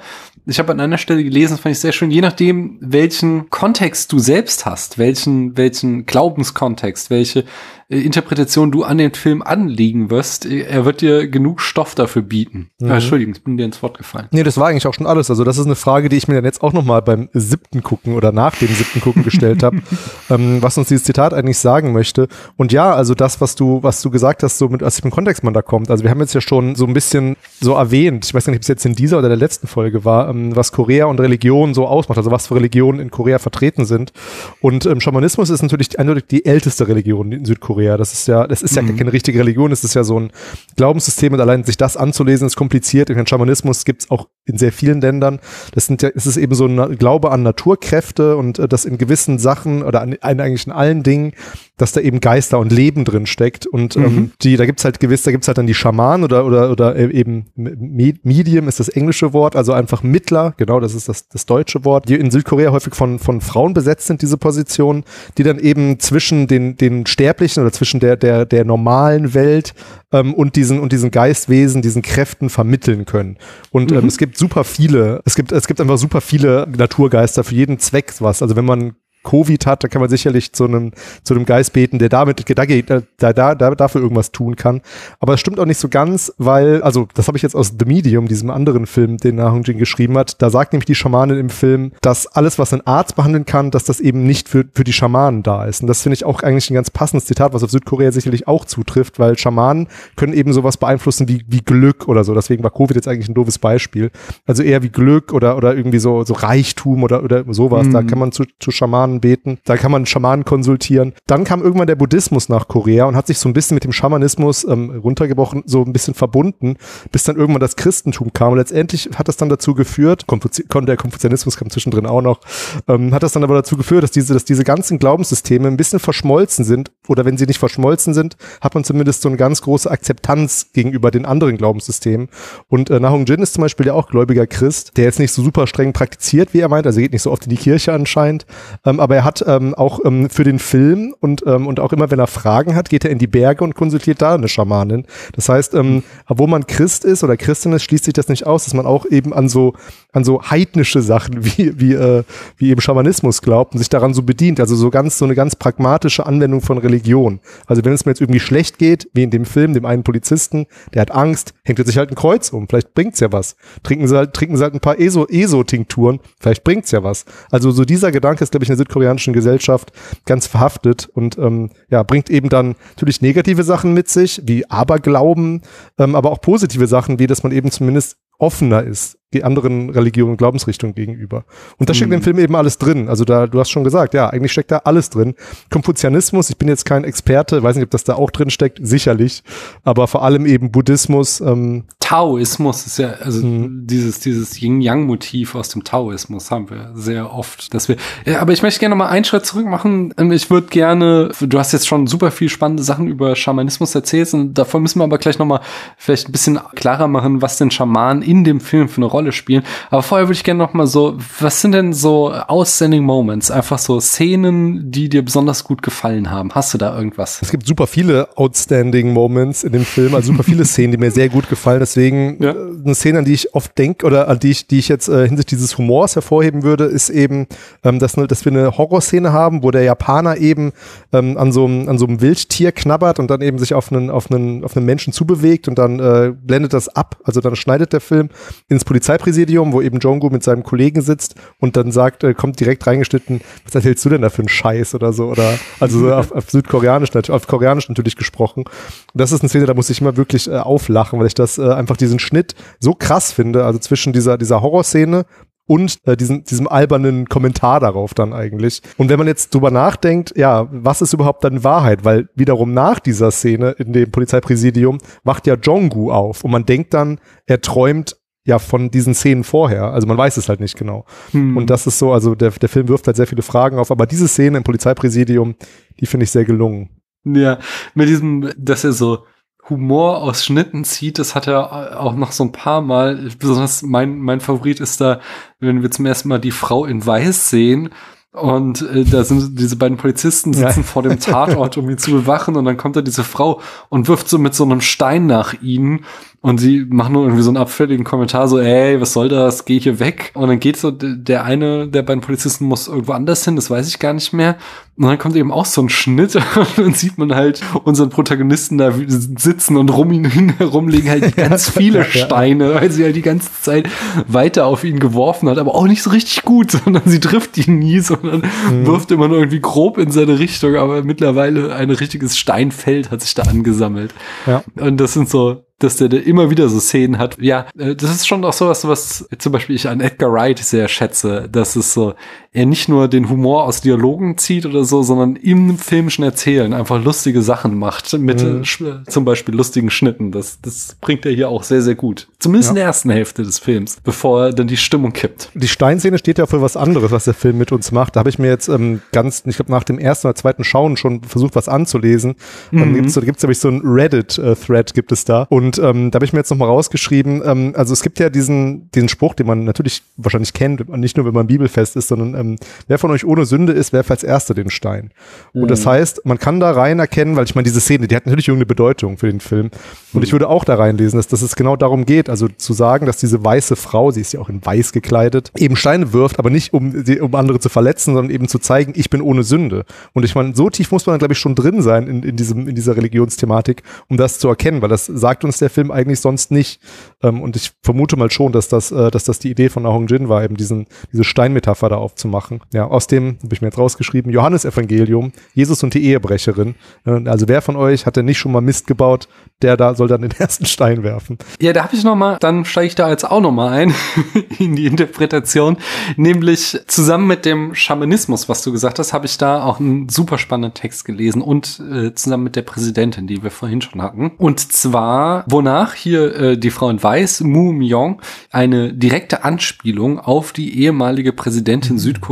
ich habe an einer Stelle gelesen, fand ich sehr schön, je nachdem, welchen Kontext du selbst hast, welchen, welchen Glaubenskontext, welche äh, Interpretation du an den Film anlegen wirst, äh, er wird dir genug Stoff dafür bieten. Mhm. Äh, Entschuldigung, ich bin dir ins Wort gefallen. Nee, das war eigentlich auch schon alles. Also das ist eine Frage, die ich mir dann jetzt auch noch mal beim siebten Gucken oder nach dem siebten Gucken gestellt habe, ähm, was uns dieses Zitat eigentlich sagen möchte. Und ja, also das, was du, was du gesagt hast, so mit aus welchem Kontext man da kommt. Also wir haben jetzt ja schon so ein bisschen so erwähnt, ich weiß nicht, ob es jetzt in dieser oder der letzten Folge war, ähm, was Korea und Religion so ausmacht, also was für Religionen in Korea vertreten sind. Und ähm, Schamanismus ist natürlich eindeutig die älteste Religion in Südkorea. Das ist ja, das ist ja mhm. keine richtige Religion, es ist ja so ein Glaubenssystem und allein sich das anzulesen ist kompliziert. Den Schamanismus gibt es auch in sehr vielen Ländern. Das sind ja, es ist eben so ein Glaube an Naturkräfte und äh, das in gewissen Sachen oder an, eigentlich in allen Dingen, dass da eben Geister und Leben drin steckt. Und ähm, mhm. ähm, die, da gibt's halt gewiss, da gibt's halt dann die Schamanen oder oder oder äh, eben Medium ist das englische Wort, also einfach Mittler, genau, das ist das, das deutsche Wort, die in Südkorea häufig von, von Frauen besetzt sind, diese Positionen, die dann eben zwischen den, den Sterblichen oder zwischen der, der, der normalen Welt ähm, und diesen und diesen Geistwesen, diesen Kräften vermitteln können. Und ähm, mhm. es gibt super viele, es gibt, es gibt einfach super viele Naturgeister für jeden Zweck was. Also wenn man Covid hat, da kann man sicherlich zu einem, zu einem Geist beten, der damit, da, da, da, da dafür irgendwas tun kann. Aber es stimmt auch nicht so ganz, weil, also das habe ich jetzt aus The Medium, diesem anderen Film, den Na Hong Jin geschrieben hat, da sagt nämlich die Schamanin im Film, dass alles, was ein Arzt behandeln kann, dass das eben nicht für, für die Schamanen da ist. Und das finde ich auch eigentlich ein ganz passendes Zitat, was auf Südkorea sicherlich auch zutrifft, weil Schamanen können eben sowas beeinflussen wie, wie Glück oder so. Deswegen war Covid jetzt eigentlich ein doofes Beispiel. Also eher wie Glück oder, oder irgendwie so, so Reichtum oder, oder sowas. Mhm. Da kann man zu, zu Schamanen Schamanen beten, da kann man Schamanen konsultieren. Dann kam irgendwann der Buddhismus nach Korea und hat sich so ein bisschen mit dem Schamanismus ähm, runtergebrochen, so ein bisschen verbunden, bis dann irgendwann das Christentum kam. Und letztendlich hat das dann dazu geführt, Konfuzi der Konfuzianismus kam zwischendrin auch noch, ähm, hat das dann aber dazu geführt, dass diese, dass diese ganzen Glaubenssysteme ein bisschen verschmolzen sind. Oder wenn sie nicht verschmolzen sind, hat man zumindest so eine ganz große Akzeptanz gegenüber den anderen Glaubenssystemen. Und äh, Nahong Jin ist zum Beispiel ja auch gläubiger Christ, der jetzt nicht so super streng praktiziert, wie er meint, also geht nicht so oft in die Kirche anscheinend, ähm, aber er hat ähm, auch ähm, für den Film und, ähm, und auch immer, wenn er Fragen hat, geht er in die Berge und konsultiert da eine Schamanin. Das heißt, ähm, obwohl man Christ ist oder Christin ist, schließt sich das nicht aus, dass man auch eben an so, an so heidnische Sachen wie, wie, äh, wie eben Schamanismus glaubt und sich daran so bedient. Also so ganz, so eine ganz pragmatische Anwendung von Religion. Also wenn es mir jetzt irgendwie schlecht geht, wie in dem Film, dem einen Polizisten, der hat Angst, hängt er sich halt ein Kreuz um. Vielleicht bringt's ja was. Trinken sie halt, trinken sie halt ein paar ESO, ESO-Tinkturen. Vielleicht bringt's ja was. Also so dieser Gedanke ist, glaube ich, in der südkoreanischen Gesellschaft ganz verhaftet und ähm, ja, bringt eben dann natürlich negative Sachen mit sich, wie Aberglauben, ähm, aber auch positive Sachen, wie dass man eben zumindest offener ist die anderen Religionen und Glaubensrichtungen gegenüber. Und da steckt im Mhm. Film eben alles drin. Also da, du hast schon gesagt, ja, eigentlich steckt da alles drin. Konfuzianismus, ich bin jetzt kein Experte, weiß nicht, ob das da auch drin steckt, sicherlich, aber vor allem eben Buddhismus, ähm, Taoismus ist ja, also Mhm. dieses, dieses Yin-Yang-Motiv aus dem Taoismus haben wir sehr oft, dass wir, ja, aber ich möchte gerne noch mal einen Schritt zurück machen. Ähm, Ich würde gerne, du hast jetzt schon super viel spannende Sachen über Schamanismus erzählt und davon müssen wir aber gleich noch mal vielleicht ein bisschen klarer machen, was denn Schamanen in dem Film für eine Rolle spielen. Aber vorher würde ich gerne noch mal so, was sind denn so outstanding Moments? Einfach so Szenen, die dir besonders gut gefallen haben. Hast du da irgendwas? es gibt super viele outstanding Moments in dem Film, also super viele Szenen, die mir sehr gut gefallen. Deswegen Ja. äh, eine Szene, an die ich oft denke oder an die ich, die ich jetzt äh, hinsichtlich dieses Humors hervorheben würde, ist eben, ähm, dass, ne, dass wir eine Horrorszene haben, wo der Japaner eben ähm, an so einem an so einem Wildtier knabbert und dann eben sich auf einen auf einen auf einen Menschen zubewegt und dann äh, blendet das ab. Also dann schneidet der Film ins Polizeipräsidium, wo eben Jongo mit seinem Kollegen sitzt und dann sagt, äh, kommt direkt reingeschnitten, was erzählst du denn da für einen Scheiß oder so oder also so auf, auf Südkoreanisch nat- auf Koreanisch natürlich gesprochen. Und das ist eine Szene, da muss ich immer wirklich äh, auflachen, weil ich das äh, einfach diesen Schnitt so krass finde, also zwischen dieser dieser Horrorszene und äh, diesen, diesem albernen Kommentar darauf dann eigentlich. Und wenn man jetzt drüber nachdenkt, ja, was ist überhaupt dann Wahrheit? Weil wiederum nach dieser Szene in dem Polizeipräsidium wacht ja Jonggu auf und man denkt dann, er träumt ja von diesen Szenen vorher. Also man weiß es halt nicht genau. Hm. Und das ist so, also der, der Film wirft halt sehr viele Fragen auf, aber diese Szene im Polizeipräsidium, die finde ich sehr gelungen. Ja, mit diesem, dass er so Humor aus Schnitten zieht, das hat er auch noch so ein paar Mal. Besonders mein, mein Favorit ist da, wenn wir zum ersten Mal die Frau in Weiß sehen. Und äh, da sind diese beiden Polizisten sitzen Ja. vor dem Tatort, um ihn zu bewachen. Und dann kommt da diese Frau und wirft so mit so einem Stein nach ihnen. Und sie machen nur irgendwie so einen abfälligen Kommentar, so, ey, was soll das, geh hier weg. Und dann geht so, der eine der beiden Polizisten muss irgendwo anders hin, das weiß ich gar nicht mehr. Und dann kommt eben auch so ein Schnitt und dann sieht man halt unseren Protagonisten da sitzen und rum ihn hin herum liegen halt ganz viele. Steine, weil sie halt die ganze Zeit weiter auf ihn geworfen hat, aber auch nicht so richtig gut, sondern sie trifft ihn nie, sondern wirft immer nur irgendwie grob in seine Richtung, aber mittlerweile ein richtiges Steinfeld hat sich da angesammelt. Ja. Und das sind so, dass der, der immer wieder so Szenen hat. Ja, äh, das ist schon auch sowas, was zum Beispiel ich an Edgar Wright sehr schätze, dass es so, er nicht nur den Humor aus Dialogen zieht oder so, sondern im filmischen Erzählen einfach lustige Sachen macht, mit Mhm. äh, zum Beispiel lustigen Schnitten. Das, das bringt er hier auch sehr, sehr gut. Zumindest in der ersten Hälfte des Films, bevor dann die Stimmung kippt. Die Steinszene steht ja für was anderes, was der Film mit uns macht. Da habe ich mir jetzt ähm, ganz, ich glaube, nach dem ersten oder zweiten Schauen schon versucht, was anzulesen. Dann gibt's da gibt's nämlich so ein Reddit-Thread gibt es da. Und ähm, da habe ich mir jetzt nochmal rausgeschrieben, ähm, also es gibt ja diesen, diesen Spruch, den man natürlich wahrscheinlich kennt, nicht nur, wenn man bibelfest ist, sondern ähm, wer von euch ohne Sünde ist, werfe als Erster den Stein. Und das heißt, man kann da rein erkennen, weil ich meine, diese Szene, die hat natürlich irgendeine Bedeutung für den Film. Und ich würde auch da reinlesen, dass, dass es genau darum geht, also zu sagen, dass diese weiße Frau, sie ist ja auch in weiß gekleidet, eben Steine wirft, aber nicht um, um andere zu verletzen, sondern eben zu zeigen, ich bin ohne Sünde. Und ich meine, so tief muss man, glaube ich, schon drin sein in, in, diesem, in dieser Religionsthematik, um das zu erkennen, weil das sagt uns der Film eigentlich sonst nicht. Ähm, und ich vermute mal schon, dass das, äh, dass das die Idee von Na Hong Jin war, eben diesen, diese Steinmetapher da aufzumachen. Ja, aus dem, habe ich mir jetzt rausgeschrieben, Johannesevangelium, Jesus und die Ehebrecherin. Also wer von euch hat denn nicht schon mal Mist gebaut, der da soll dann den ersten Stein werfen. Ja, da habe ich noch mal, dann steige ich da jetzt auch noch mal ein in die Interpretation, nämlich zusammen mit dem Schamanismus, was du gesagt hast, habe ich da auch einen super spannenden Text gelesen und äh, zusammen mit der Präsidentin, die wir vorhin schon hatten. Und zwar, wonach hier äh, die Frau in Weiß, Mu Myong, eine direkte Anspielung auf die ehemalige Präsidentin Südkoreas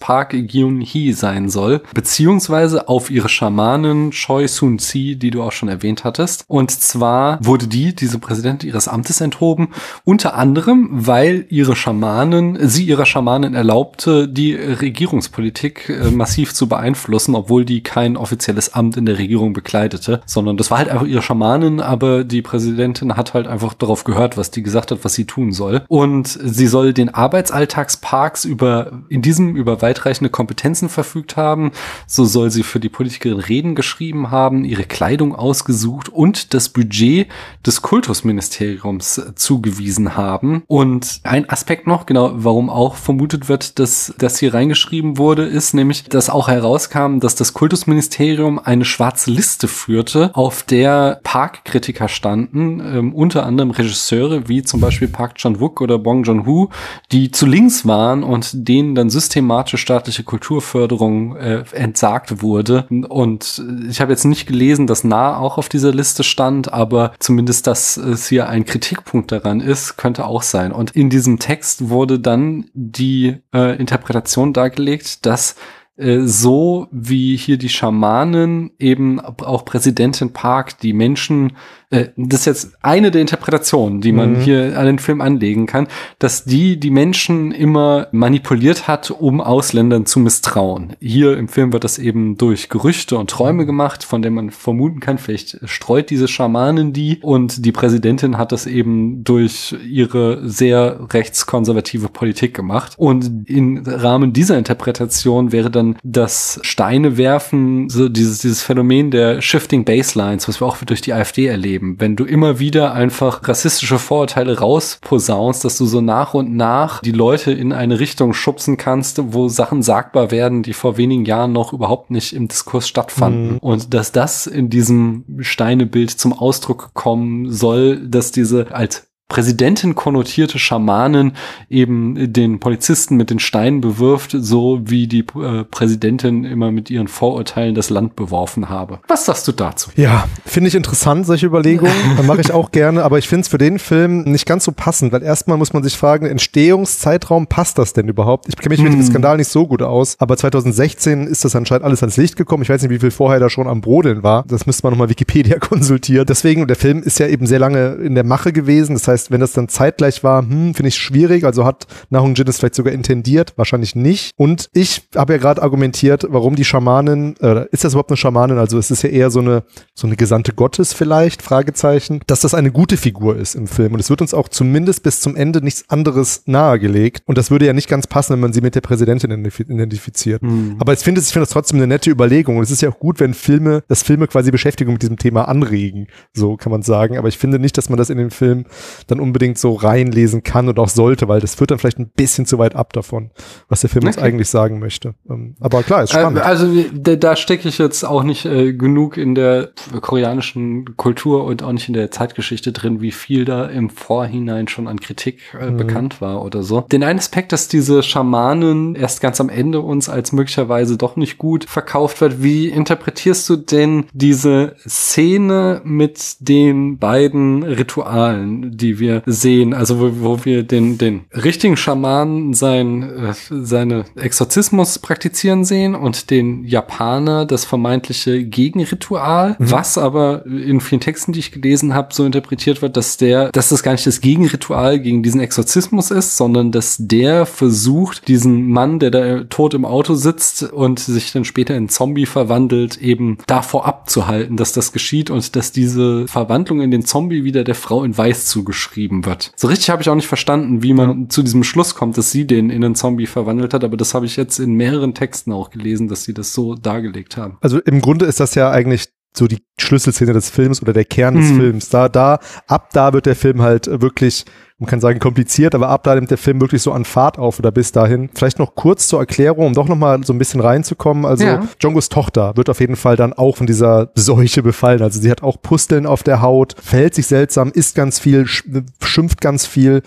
Park Gyun-hee sein soll, beziehungsweise auf ihre Schamanin Choi Soon-si, die du auch schon erwähnt hattest. Und zwar wurde die, diese Präsidentin ihres Amtes enthoben, unter anderem, weil ihre Schamanin, sie ihrer Schamanin erlaubte, die Regierungspolitik äh, massiv zu beeinflussen, obwohl die kein offizielles Amt in der Regierung bekleidete, sondern das war halt einfach ihre Schamanin, aber die Präsidentin hat halt einfach darauf gehört, was die gesagt hat, was sie tun soll. Und sie soll den Arbeitsalltagsparks über, in diesem über weitreichende Kompetenzen verfügt haben. So soll sie für die Politikerin Reden geschrieben haben, ihre Kleidung ausgesucht und das Budget des Kultusministeriums zugewiesen haben. Und ein Aspekt noch, genau, warum auch vermutet wird, dass das hier reingeschrieben wurde, ist nämlich, dass auch herauskam, dass das Kultusministerium eine schwarze Liste führte, auf der Parkkritiker standen, ähm, unter anderem Regisseure wie zum Beispiel Park Chan-wook oder Bong Joon-ho, die zu links waren und denen dann systematisch staatliche Kulturförderung äh, entsagt wurde. Und ich habe jetzt nicht gelesen, dass Nah auch auf dieser Liste stand, aber zumindest, dass es hier ein Kritikpunkt daran ist, könnte auch sein. Und in diesem Text wurde dann die äh, Interpretation dargelegt, dass so wie hier die Schamanen eben auch Präsidentin Park die Menschen äh, das ist jetzt eine der Interpretationen, die man mhm. hier an den Film anlegen kann, dass die die Menschen immer manipuliert hat, um Ausländern zu misstrauen. Hier im Film wird das eben durch Gerüchte und Träume gemacht, von denen man vermuten kann, vielleicht streut diese Schamanen die und die Präsidentin hat das eben durch ihre sehr rechtskonservative Politik gemacht. Und im Rahmen dieser Interpretation wäre dann das Steine werfen, so dieses, dieses Phänomen der Shifting Baselines, was wir auch durch die AfD erleben. Wenn du immer wieder einfach rassistische Vorurteile rausposaunst, dass du so nach und nach die Leute in eine Richtung schubsen kannst, wo Sachen sagbar werden, die vor wenigen Jahren noch überhaupt nicht im Diskurs stattfanden. Mhm. Und dass das in diesem Steinebild zum Ausdruck kommen soll, dass diese als Präsidentin konnotierte Schamanin eben den Polizisten mit den Steinen bewirft, so wie die äh, Präsidentin immer mit ihren Vorurteilen das Land beworfen habe. Was sagst du dazu? Ja, finde ich interessant, solche Überlegungen. Mache ich auch gerne, aber ich finde es für den Film nicht ganz so passend, weil erstmal muss man sich fragen, Entstehungszeitraum, passt das denn überhaupt? Ich kenne mich mit dem hm. Skandal nicht so gut aus, aber 2016 ist das anscheinend alles ans Licht gekommen. Ich weiß nicht, wie viel vorher da schon am Brodeln war. Das müsste man nochmal Wikipedia konsultieren. Deswegen, der Film ist ja eben sehr lange in der Mache gewesen. Das heißt, heißt, wenn das dann zeitgleich war, hm, finde ich schwierig. Also hat Nahung Jin es vielleicht sogar intendiert, wahrscheinlich nicht. Und ich habe ja gerade argumentiert, warum die Schamanin, äh, ist das überhaupt eine Schamanin? Also es ist ja eher so eine, so eine Gesandte Gottes vielleicht, Fragezeichen, dass das eine gute Figur ist im Film. Und es wird uns auch zumindest bis zum Ende nichts anderes nahegelegt. Und das würde ja nicht ganz passen, wenn man sie mit der Präsidentin identifiziert. Mhm. Aber ich finde ich finde das trotzdem eine nette Überlegung. Und es ist ja auch gut, wenn Filme, dass Filme quasi Beschäftigung mit diesem Thema anregen. So kann man sagen. Aber ich finde nicht, dass man das in den Film dann unbedingt so reinlesen kann und auch sollte, weil das führt dann vielleicht ein bisschen zu weit ab davon, was der Film okay. uns eigentlich sagen möchte. Ähm, aber klar, ist spannend. Also da, da stecke ich jetzt auch nicht äh, genug in der koreanischen Kultur und auch nicht in der Zeitgeschichte drin, wie viel da im Vorhinein schon an Kritik äh, mhm. bekannt war oder so. Den einen Aspekt, dass diese Schamanen erst ganz am Ende uns als möglicherweise doch nicht gut verkauft wird, wie interpretierst du denn diese Szene mit den beiden Ritualen, die wir wir sehen, also wo, wo wir den, den richtigen Schamanen sein, äh, seine Exorzismus praktizieren sehen und den Japaner das vermeintliche Gegenritual, mhm. was aber in vielen Texten, die ich gelesen habe, so interpretiert wird, dass der, dass das gar nicht das Gegenritual gegen diesen Exorzismus ist, sondern dass der versucht, diesen Mann, der da tot im Auto sitzt und sich dann später in Zombie verwandelt, eben davor abzuhalten, dass das geschieht und dass diese Verwandlung in den Zombie wieder der Frau in Weiß zugeschrieben geschrieben wird. So richtig habe ich auch nicht verstanden, wie man ja. zu diesem Schluss kommt, dass sie den in einen Zombie verwandelt hat, aber das habe ich jetzt in mehreren Texten auch gelesen, dass sie das so dargelegt haben. Also im Grunde ist das ja eigentlich so die Schlüsselszene des Films oder der Kern des mhm. Films. Da, da, ab da wird der Film halt wirklich man kann sagen kompliziert, aber ab da nimmt der Film wirklich so an Fahrt auf oder bis dahin. Vielleicht noch kurz zur Erklärung, um doch nochmal so ein bisschen reinzukommen. Also ja. Jongos Tochter wird auf jeden Fall dann auch von dieser Seuche befallen. Also sie hat auch Pusteln auf der Haut, verhält sich seltsam, isst ganz viel, schimpft ganz viel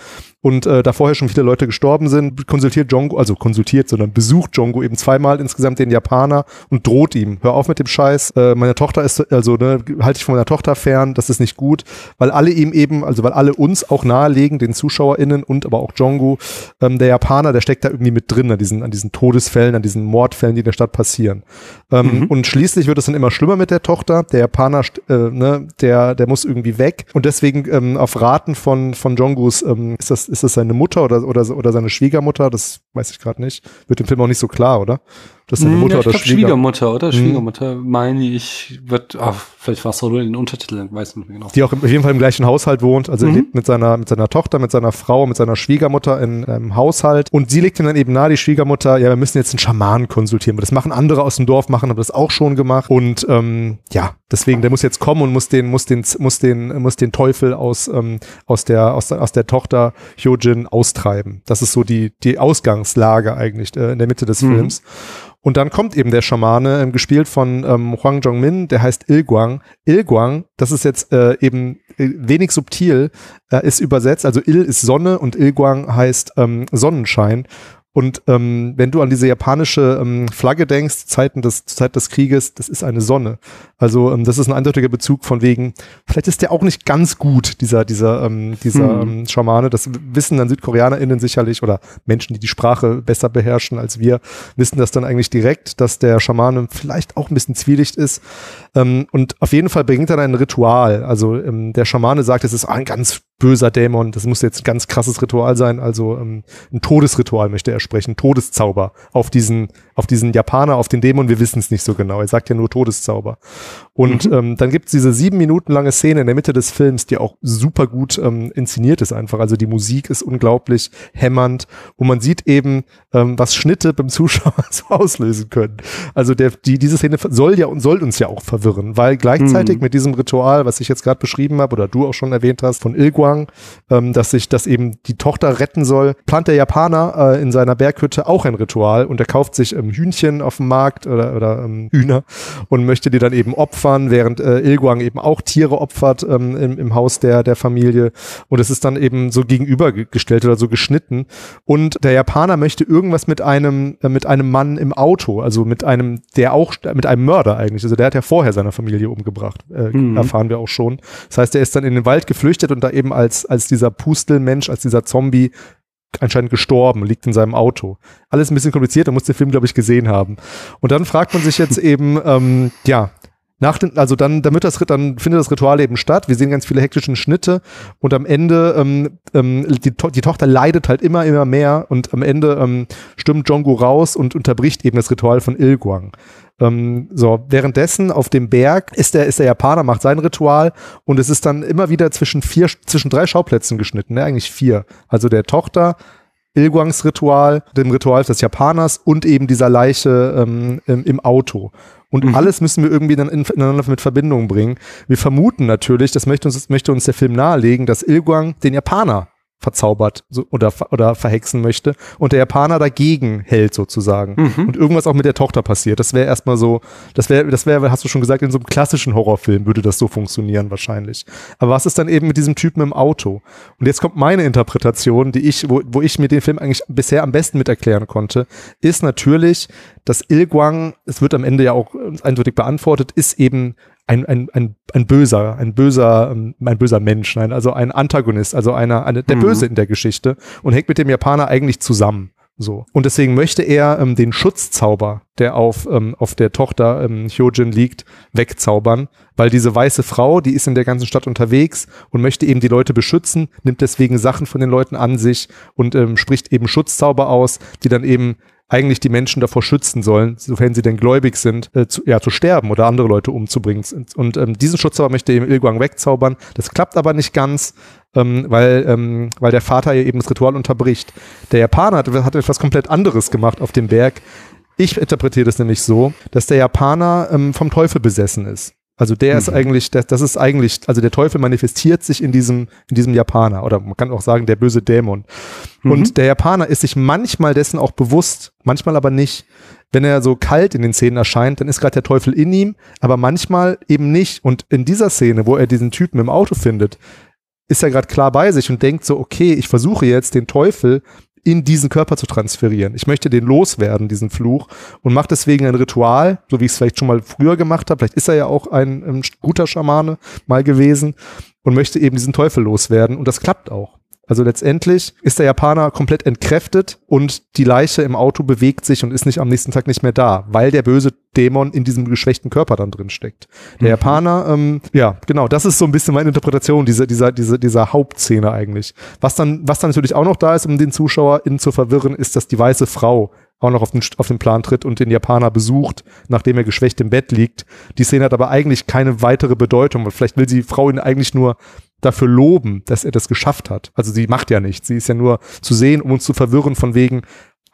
und äh, da vorher schon viele Leute gestorben sind, konsultiert Jongo, also konsultiert, sondern besucht Jongo eben zweimal insgesamt den Japaner und droht ihm, hör auf mit dem Scheiß, äh, meine Tochter ist, also ne, halte ich von meiner Tochter fern, das ist nicht gut, weil alle ihm eben, also weil alle uns auch nahelegen, den ZuschauerInnen und aber auch Jongu, ähm, der Japaner, der steckt da irgendwie mit drin an diesen, an diesen Todesfällen, an diesen Mordfällen, die in der Stadt passieren. Ähm, Mhm. Und schließlich wird es dann immer schlimmer mit der Tochter. Der Japaner, äh, ne, der, der muss irgendwie weg. Und deswegen ähm, auf Raten von, von Jongus, ähm, ist, das, ist das seine Mutter oder, oder, oder seine Schwiegermutter? Das weiß ich gerade nicht. Wird im Film auch nicht so klar, oder? Das ist seine Hm, Mutter ja, ich oder glaub, Schwiegermutter, oder? Mhm. Schwiegermutter, meine ich, wird, ach, vielleicht war es nur in den Untertiteln, weiß nicht mehr genau. die auch im- auf jeden Fall im gleichen Haushalt wohnt. Also er Mhm. lebt mit seiner, mit seiner Tochter, mit seiner Frau, mit seiner Schwiegermutter in einem Haushalt. Und sie legt ihm dann eben nahe, die Schwiegermutter, ja, wir müssen jetzt einen Schamanen konsultieren. Das machen andere aus dem Dorf, machen, haben das auch schon gemacht. Und ähm, ja, deswegen, der muss jetzt kommen und muss den, muss den, muss den, muss den Teufel aus, ähm, aus der, aus der, aus der Tochter Hyojin austreiben. Das ist so die, die Ausgangslage eigentlich äh, in der Mitte des Mhm. Films. Und dann kommt eben der Schamane, ähm, gespielt von ähm, Huang Jongmin, der heißt Ilguang. Ilguang, das ist jetzt äh, eben äh, wenig subtil, äh, ist übersetzt, also Il ist Sonne und Ilguang heißt ähm, Sonnenschein. Und ähm, wenn du an diese japanische ähm, Flagge denkst, Zeiten des, Zeit des Krieges, das ist eine Sonne. Also ähm, das ist ein eindeutiger Bezug von wegen, vielleicht ist der auch nicht ganz gut, dieser, dieser, ähm, dieser Hm. ähm, Schamane. Das wissen dann SüdkoreanerInnen sicherlich oder Menschen, die die Sprache besser beherrschen als wir, wissen das dann eigentlich direkt, dass der Schamane vielleicht auch ein bisschen zwielicht ist. Ähm, und auf jeden Fall bringt er dann ein Ritual. Also ähm, der Schamane sagt, es ist ein ganz böser Dämon, das muss jetzt ein ganz krasses Ritual sein, also ähm, ein Todesritual möchte er sprechen, Todeszauber auf diesen, auf diesen Japaner, auf den Dämon, wir wissen es nicht so genau, er sagt ja nur Todeszauber. Und ähm, dann gibt es diese sieben Minuten lange Szene in der Mitte des Films, die auch super gut ähm, inszeniert ist einfach, also die Musik ist unglaublich hämmernd. Und man sieht eben, ähm, was Schnitte beim Zuschauer so auslösen können. Also der, die, diese Szene soll ja und soll uns ja auch verwirren, weil gleichzeitig Mhm. mit diesem Ritual, was ich jetzt gerade beschrieben habe oder du auch schon erwähnt hast, von Ilguang, ähm, dass sich, dass eben die Tochter retten soll, plant der Japaner äh, in seiner Berghütte auch ein Ritual und er kauft sich ähm, Hühnchen auf dem Markt oder, oder ähm, Hühner und möchte die dann eben opfern, während äh, Ilguang eben auch Tiere opfert ähm, im, im Haus der, der Familie und es ist dann eben so gegenübergestellt oder so geschnitten und der Japaner möchte irgendwas mit einem, äh, mit einem Mann im Auto, also mit einem, der auch, mit einem Mörder eigentlich, also der hat ja vorher seine Familie umgebracht, äh, Mhm. erfahren wir auch schon. Das heißt, er ist dann in den Wald geflüchtet und da eben als, als dieser Pustelmensch, als dieser Zombie anscheinend gestorben, liegt in seinem Auto. Alles ein bisschen kompliziert, da muss der Film, glaube ich, gesehen haben. Und dann fragt man sich jetzt eben, ähm, ja, nach den, also dann, damit das, dann findet das Ritual eben statt. Wir sehen ganz viele hektischen Schnitte und am Ende, ähm, ähm, die, To- die Tochter leidet halt immer, immer mehr und am Ende ähm, stürmt Jongu raus und unterbricht eben das Ritual von Ilguang. Ähm, so, währenddessen auf dem Berg ist der, ist der Japaner, macht sein Ritual und es ist dann immer wieder zwischen vier, zwischen drei Schauplätzen geschnitten, ne, eigentlich vier. Also der Tochter, Ilguangs Ritual, dem Ritual des Japaners und eben dieser Leiche ähm, im, im Auto. Und Mhm. alles müssen wir irgendwie dann in- ineinander mit Verbindung bringen. Wir vermuten natürlich, das möchte uns, das möchte uns der Film nahelegen, dass Ilguang den Japaner verzaubert so, oder, oder verhexen möchte und der Japaner dagegen hält sozusagen. Mhm. Und irgendwas auch mit der Tochter passiert. Das wäre erstmal so, das wäre, das wäre, hast du schon gesagt, in so einem klassischen Horrorfilm würde das so funktionieren wahrscheinlich. Aber was ist dann eben mit diesem Typen im Auto? Und jetzt kommt meine Interpretation, die ich, wo, wo ich mir den Film eigentlich bisher am besten mit erklären konnte, ist natürlich, dass Ilguang, es wird am Ende ja auch eindeutig beantwortet, ist eben ein, ein, ein, ein böser, ein böser, ähm, ein böser Mensch, nein, also ein Antagonist, also einer, eine, der Mhm. Böse in der Geschichte und hängt mit dem Japaner eigentlich zusammen. So. Und deswegen möchte er ähm, den Schutzzauber, der auf, ähm, auf der Tochter ähm, Hyojin liegt, wegzaubern, weil diese weiße Frau, die ist in der ganzen Stadt unterwegs und möchte eben die Leute beschützen, nimmt deswegen Sachen von den Leuten an sich und ähm, spricht eben Schutzzauber aus, die dann eben eigentlich die Menschen davor schützen sollen, sofern sie denn gläubig sind, äh, zu, ja, zu sterben oder andere Leute umzubringen. Und ähm, diesen Schutzzauber möchte eben Ilguang wegzaubern. Das klappt aber nicht ganz, ähm, weil, ähm, weil der Vater ja eben das Ritual unterbricht. Der Japaner hat, hat etwas komplett anderes gemacht auf dem Berg. Ich interpretiere das nämlich so, dass der Japaner ähm, vom Teufel besessen ist. Also der ist Mhm. eigentlich, das, das ist eigentlich, also der Teufel manifestiert sich in diesem, in diesem Japaner oder man kann auch sagen, der böse Dämon. Mhm. Und der Japaner ist sich manchmal dessen auch bewusst, manchmal aber nicht. Wenn er so kalt in den Szenen erscheint, dann ist gerade der Teufel in ihm, aber manchmal eben nicht. Und in dieser Szene, wo er diesen Typen im Auto findet, ist er gerade klar bei sich und denkt so, okay, ich versuche jetzt den Teufel in diesen Körper zu transferieren. Ich möchte den loswerden, diesen Fluch, und macht deswegen ein Ritual, so wie ich es vielleicht schon mal früher gemacht habe. Vielleicht ist er ja auch ein, ähm, guter Schamane mal gewesen und möchte eben diesen Teufel loswerden. Und das klappt auch. Also letztendlich ist der Japaner komplett entkräftet und die Leiche im Auto bewegt sich und ist nicht am nächsten Tag nicht mehr da, weil der böse Dämon in diesem geschwächten Körper dann drin steckt. Der mhm. Japaner, ähm, ja, genau, das ist so ein bisschen meine Interpretation dieser, dieser, dieser, dieser Hauptszene eigentlich. Was dann, was dann natürlich auch noch da ist, um den ZuschauerInnen zu verwirren, ist, dass die weiße Frau auch noch auf den, auf den Plan tritt und den Japaner besucht, nachdem er geschwächt im Bett liegt. Die Szene hat aber eigentlich keine weitere Bedeutung. Vielleicht will sie Frau ihn eigentlich nur dafür loben, dass er das geschafft hat. Also sie macht ja nichts. Sie ist ja nur zu sehen, um uns zu verwirren von wegen,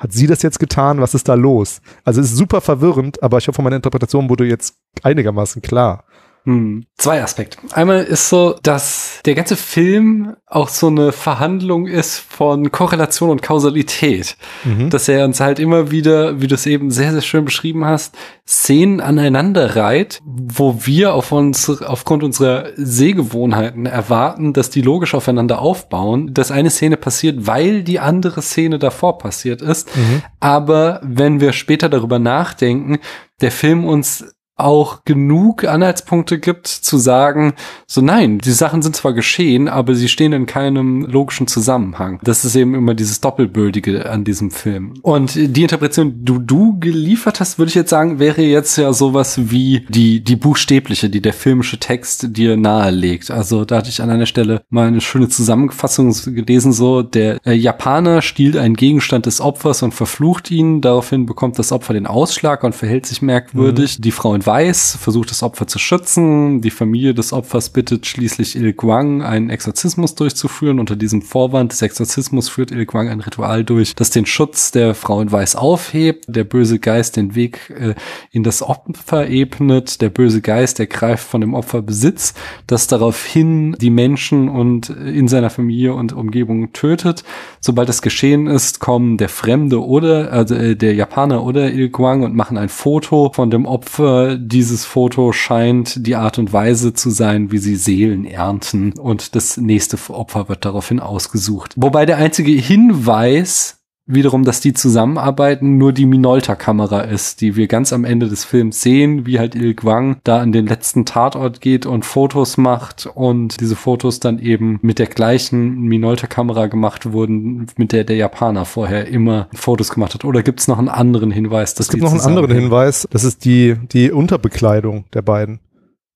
hat sie das jetzt getan? Was ist da los? Also es ist super verwirrend, aber ich hoffe, meine Interpretation wurde jetzt einigermaßen klar. Hm. Zwei Aspekte. Einmal ist so, dass der ganze Film auch so eine Verhandlung ist von Korrelation und Kausalität. Mhm. Dass er uns halt immer wieder, wie du es eben sehr, sehr schön beschrieben hast, Szenen aneinander reiht, wo wir auf uns, aufgrund unserer Sehgewohnheiten erwarten, dass die logisch aufeinander aufbauen, dass eine Szene passiert, weil die andere Szene davor passiert ist. Mhm. Aber wenn wir später darüber nachdenken, der Film uns auch genug Anhaltspunkte gibt, zu sagen, so nein, die Sachen sind zwar geschehen, aber sie stehen in keinem logischen Zusammenhang. Das ist eben immer dieses Doppelbödige an diesem Film. Und die Interpretation, die du, du geliefert hast, würde ich jetzt sagen, wäre jetzt ja sowas wie die, die buchstäbliche, die der filmische Text dir nahelegt. Also da hatte ich an einer Stelle mal eine schöne Zusammenfassung gelesen, so der äh, Japaner stiehlt einen Gegenstand des Opfers und verflucht ihn. Daraufhin bekommt das Opfer den Ausschlag und verhält sich merkwürdig. Mhm. Die Frau in weiß, versucht das Opfer zu schützen. Die Familie des Opfers bittet schließlich Il Guang, einen Exorzismus durchzuführen. Unter diesem Vorwand des Exorzismus führt Il Guang ein Ritual durch, das den Schutz der Frau in weiß aufhebt. Der böse Geist den Weg äh, in das Opfer ebnet. Der böse Geist ergreift von dem Opfer Besitz, das daraufhin die Menschen und äh, in seiner Familie und Umgebung tötet. Sobald das geschehen ist, kommen der Fremde oder also äh, der Japaner oder Il Guang und machen ein Foto von dem Opfer, dieses Foto scheint die Art und Weise zu sein, wie sie Seelen ernten und das nächste Opfer wird daraufhin ausgesucht. Wobei der einzige Hinweis wiederum, dass die zusammenarbeiten, nur die Minolta-Kamera ist, die wir ganz am Ende des Films sehen, wie halt Il Guang da an den letzten Tatort geht und Fotos macht und diese Fotos dann eben mit der gleichen Minolta-Kamera gemacht wurden, mit der der Japaner vorher immer Fotos gemacht hat. Oder gibt es noch einen anderen Hinweis? Dass es gibt noch einen anderen Hinweis, das ist die, die Unterbekleidung der beiden.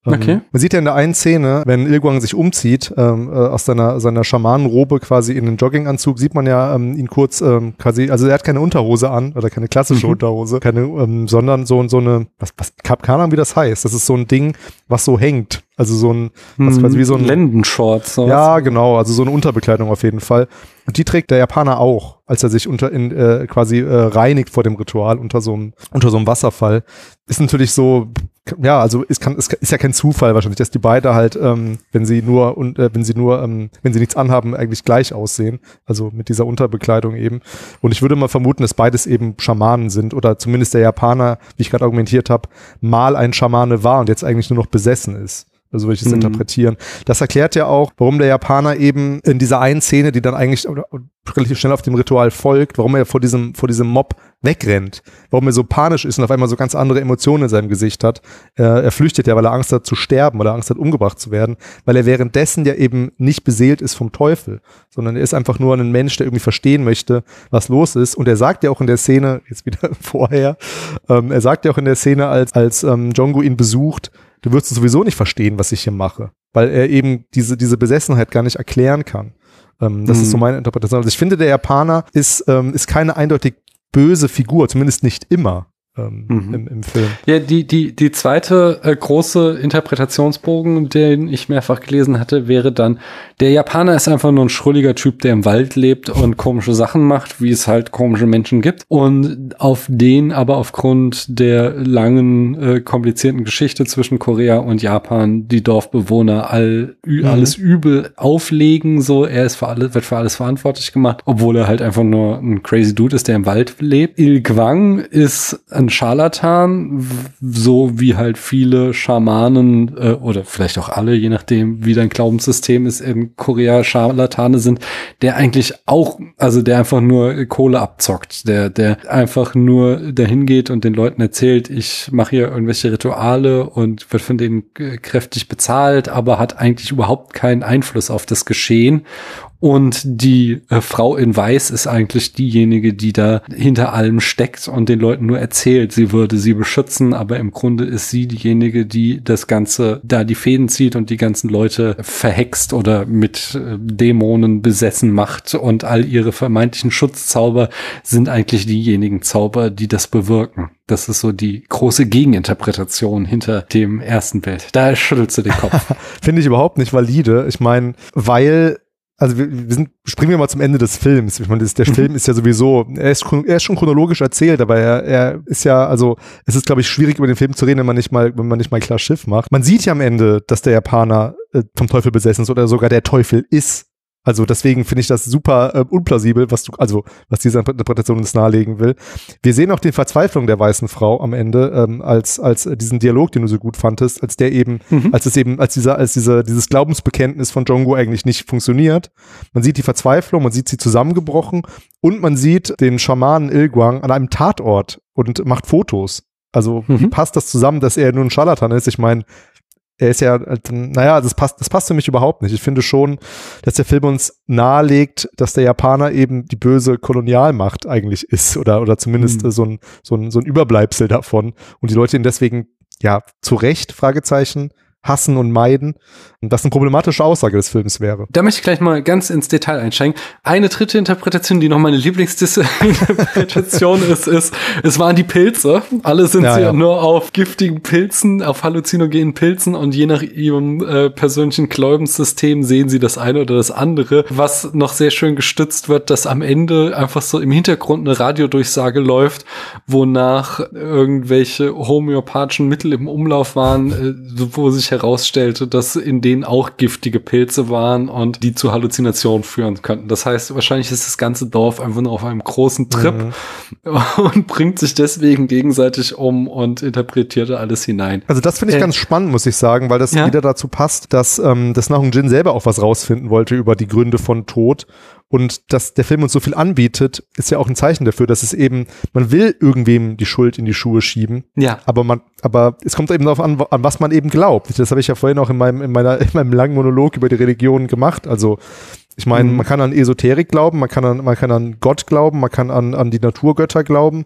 Ähm, okay. Man sieht ja in der einen Szene, wenn Ilguang sich umzieht, ähm, äh, aus seiner, seiner Schamanenrobe quasi in den Jogginganzug, sieht man ja ähm, ihn kurz ähm, quasi, also er hat keine Unterhose an oder keine klassische mhm. Unterhose, keine, ähm, sondern so, so eine, was, was, keine Ahnung, wie das heißt. Das ist so ein Ding, was so hängt. Also so ein, was quasi wie so ein Lendenshorts. Ja, genau, also so eine Unterbekleidung auf jeden Fall. Und die trägt der Japaner auch, als er sich unter in, äh, quasi äh, reinigt vor dem Ritual unter so einem unter so einem Wasserfall. Ist natürlich so, ja, also ist, kann, ist, ist ja kein Zufall wahrscheinlich, dass die beide halt, ähm, wenn sie nur und äh, wenn sie nur, ähm, wenn sie nichts anhaben, eigentlich gleich aussehen. Also mit dieser Unterbekleidung eben. Und ich würde mal vermuten, dass beides eben Schamanen sind oder zumindest der Japaner, wie ich gerade argumentiert habe, mal ein Schamane war und jetzt eigentlich nur noch besessen ist. So würde ich es mhm. interpretieren. Das erklärt ja auch, warum der Japaner eben in dieser einen Szene, die dann eigentlich relativ schnell auf dem Ritual folgt, warum er vor diesem, vor diesem Mob wegrennt, warum er so panisch ist und auf einmal so ganz andere Emotionen in seinem Gesicht hat. Er, er flüchtet ja, weil er Angst hat zu sterben, weil er Angst hat, umgebracht zu werden, weil er währenddessen ja eben nicht beseelt ist vom Teufel, sondern er ist einfach nur ein Mensch, der irgendwie verstehen möchte, was los ist. Und er sagt ja auch in der Szene, jetzt wieder vorher, ähm, er sagt ja auch in der Szene, als, als ähm, Jongo ihn besucht, du wirst sowieso nicht verstehen, was ich hier mache, weil er eben diese, diese Besessenheit gar nicht erklären kann. Ähm, das ist so mhm. meine Interpretation. Also ich finde, der Japaner ist, ähm, ist keine eindeutig böse Figur, zumindest nicht immer ähm, mhm. im, im, Film. Ja, die, die, die zweite äh, große Interpretationsbogen, den ich mehrfach gelesen hatte, wäre dann, der Japaner ist einfach nur ein schrulliger Typ, der im Wald lebt und komische Sachen macht, wie es halt komische Menschen gibt. Und auf den aber aufgrund der langen, äh, komplizierten Geschichte zwischen Korea und Japan die Dorfbewohner all, mhm. alles übel auflegen, so, er ist für alles, wird für alles verantwortlich gemacht, obwohl er halt einfach nur ein crazy Dude ist, der im Wald lebt. Il Gwang ist ein ein Scharlatan, so wie halt viele Schamanen äh, oder vielleicht auch alle, je nachdem, wie dein Glaubenssystem ist, in Korea Scharlatane sind, der eigentlich auch, also der einfach nur Kohle abzockt, der, der einfach nur dahin geht und den Leuten erzählt, ich mache hier irgendwelche Rituale und wird von denen kräftig bezahlt, aber hat eigentlich überhaupt keinen Einfluss auf das Geschehen Und die äh, Frau in Weiß ist eigentlich diejenige, die da hinter allem steckt und den Leuten nur erzählt, sie würde sie beschützen, aber im Grunde ist sie diejenige, die das Ganze da die Fäden zieht und die ganzen Leute verhext oder mit äh, Dämonen besessen macht und all ihre vermeintlichen Schutzzauber sind eigentlich diejenigen Zauber, die das bewirken. Das ist so die große Gegeninterpretation hinter dem ersten Bild. Da schüttelst du den Kopf. Finde ich überhaupt nicht valide. Ich meine, weil also wir, wir sind, springen wir mal zum Ende des Films. Ich meine, das, der mhm. Film ist ja sowieso, er ist, er ist schon chronologisch erzählt, aber er, er ist ja, also es ist, glaube ich, schwierig über den Film zu reden, wenn man nicht mal, wenn man nicht mal klar Schiff macht. Man sieht ja am Ende, dass der Japaner äh, vom Teufel besessen ist oder sogar der Teufel ist. Also deswegen finde ich das super äh, unplausibel, was du, also was diese Interpretation uns nahelegen will. Wir sehen auch die Verzweiflung der weißen Frau am Ende, ähm, als, als äh, diesen Dialog, den du so gut fandest, als der eben, mhm. als es eben, als dieser, als dieser, dieses Glaubensbekenntnis von Jongo eigentlich nicht funktioniert. Man sieht die Verzweiflung, man sieht sie zusammengebrochen und man sieht den Schamanen Ilguang an einem Tatort und macht Fotos. Also mhm. passt das zusammen, dass er nur ein Scharlatan ist? Ich meine, er ist ja, naja, das passt, das passt für mich überhaupt nicht. Ich finde schon, dass der Film uns nahelegt, dass der Japaner eben die böse Kolonialmacht eigentlich ist oder, oder zumindest mhm. so, ein, so, ein, so ein Überbleibsel davon und die Leute ihn deswegen, ja, zu Recht, Fragezeichen, hassen und meiden. Und das eine problematische Aussage des Films wäre. Da möchte ich gleich mal ganz ins Detail einsteigen. Eine dritte Interpretation, die noch meine Lieblingsinterpretation ist, ist, es waren die Pilze. Alle sind ja, ja. nur auf giftigen Pilzen, auf halluzinogenen Pilzen und je nach ihrem äh, persönlichen Glaubenssystem sehen sie das eine oder das andere. Was noch sehr schön gestützt wird, dass am Ende einfach so im Hintergrund eine Radiodurchsage läuft, wonach irgendwelche homöopathischen Mittel im Umlauf waren, äh, wo sich herausstellte, dass in denen auch giftige Pilze waren und die zu Halluzinationen führen könnten. Das heißt, wahrscheinlich ist das ganze Dorf einfach nur auf einem großen Trip mhm. und bringt sich deswegen gegenseitig um und interpretierte alles hinein. Also das finde ich äh, ganz spannend, muss ich sagen, weil das ja? wieder dazu passt, dass, ähm, dass Nahung Jin selber auch was rausfinden wollte über die Gründe von Tod und dass der Film uns so viel anbietet, ist ja auch ein Zeichen dafür, dass es eben, man will irgendwem die Schuld in die Schuhe schieben. Ja. Aber man, aber es kommt eben darauf an, an was man eben glaubt. Das habe ich ja vorhin auch in meinem, in meiner, in meinem langen Monolog über die Religion gemacht. Also, ich meine, mhm. man kann an Esoterik glauben, man kann an, man kann an Gott glauben, man kann an, an die Naturgötter glauben,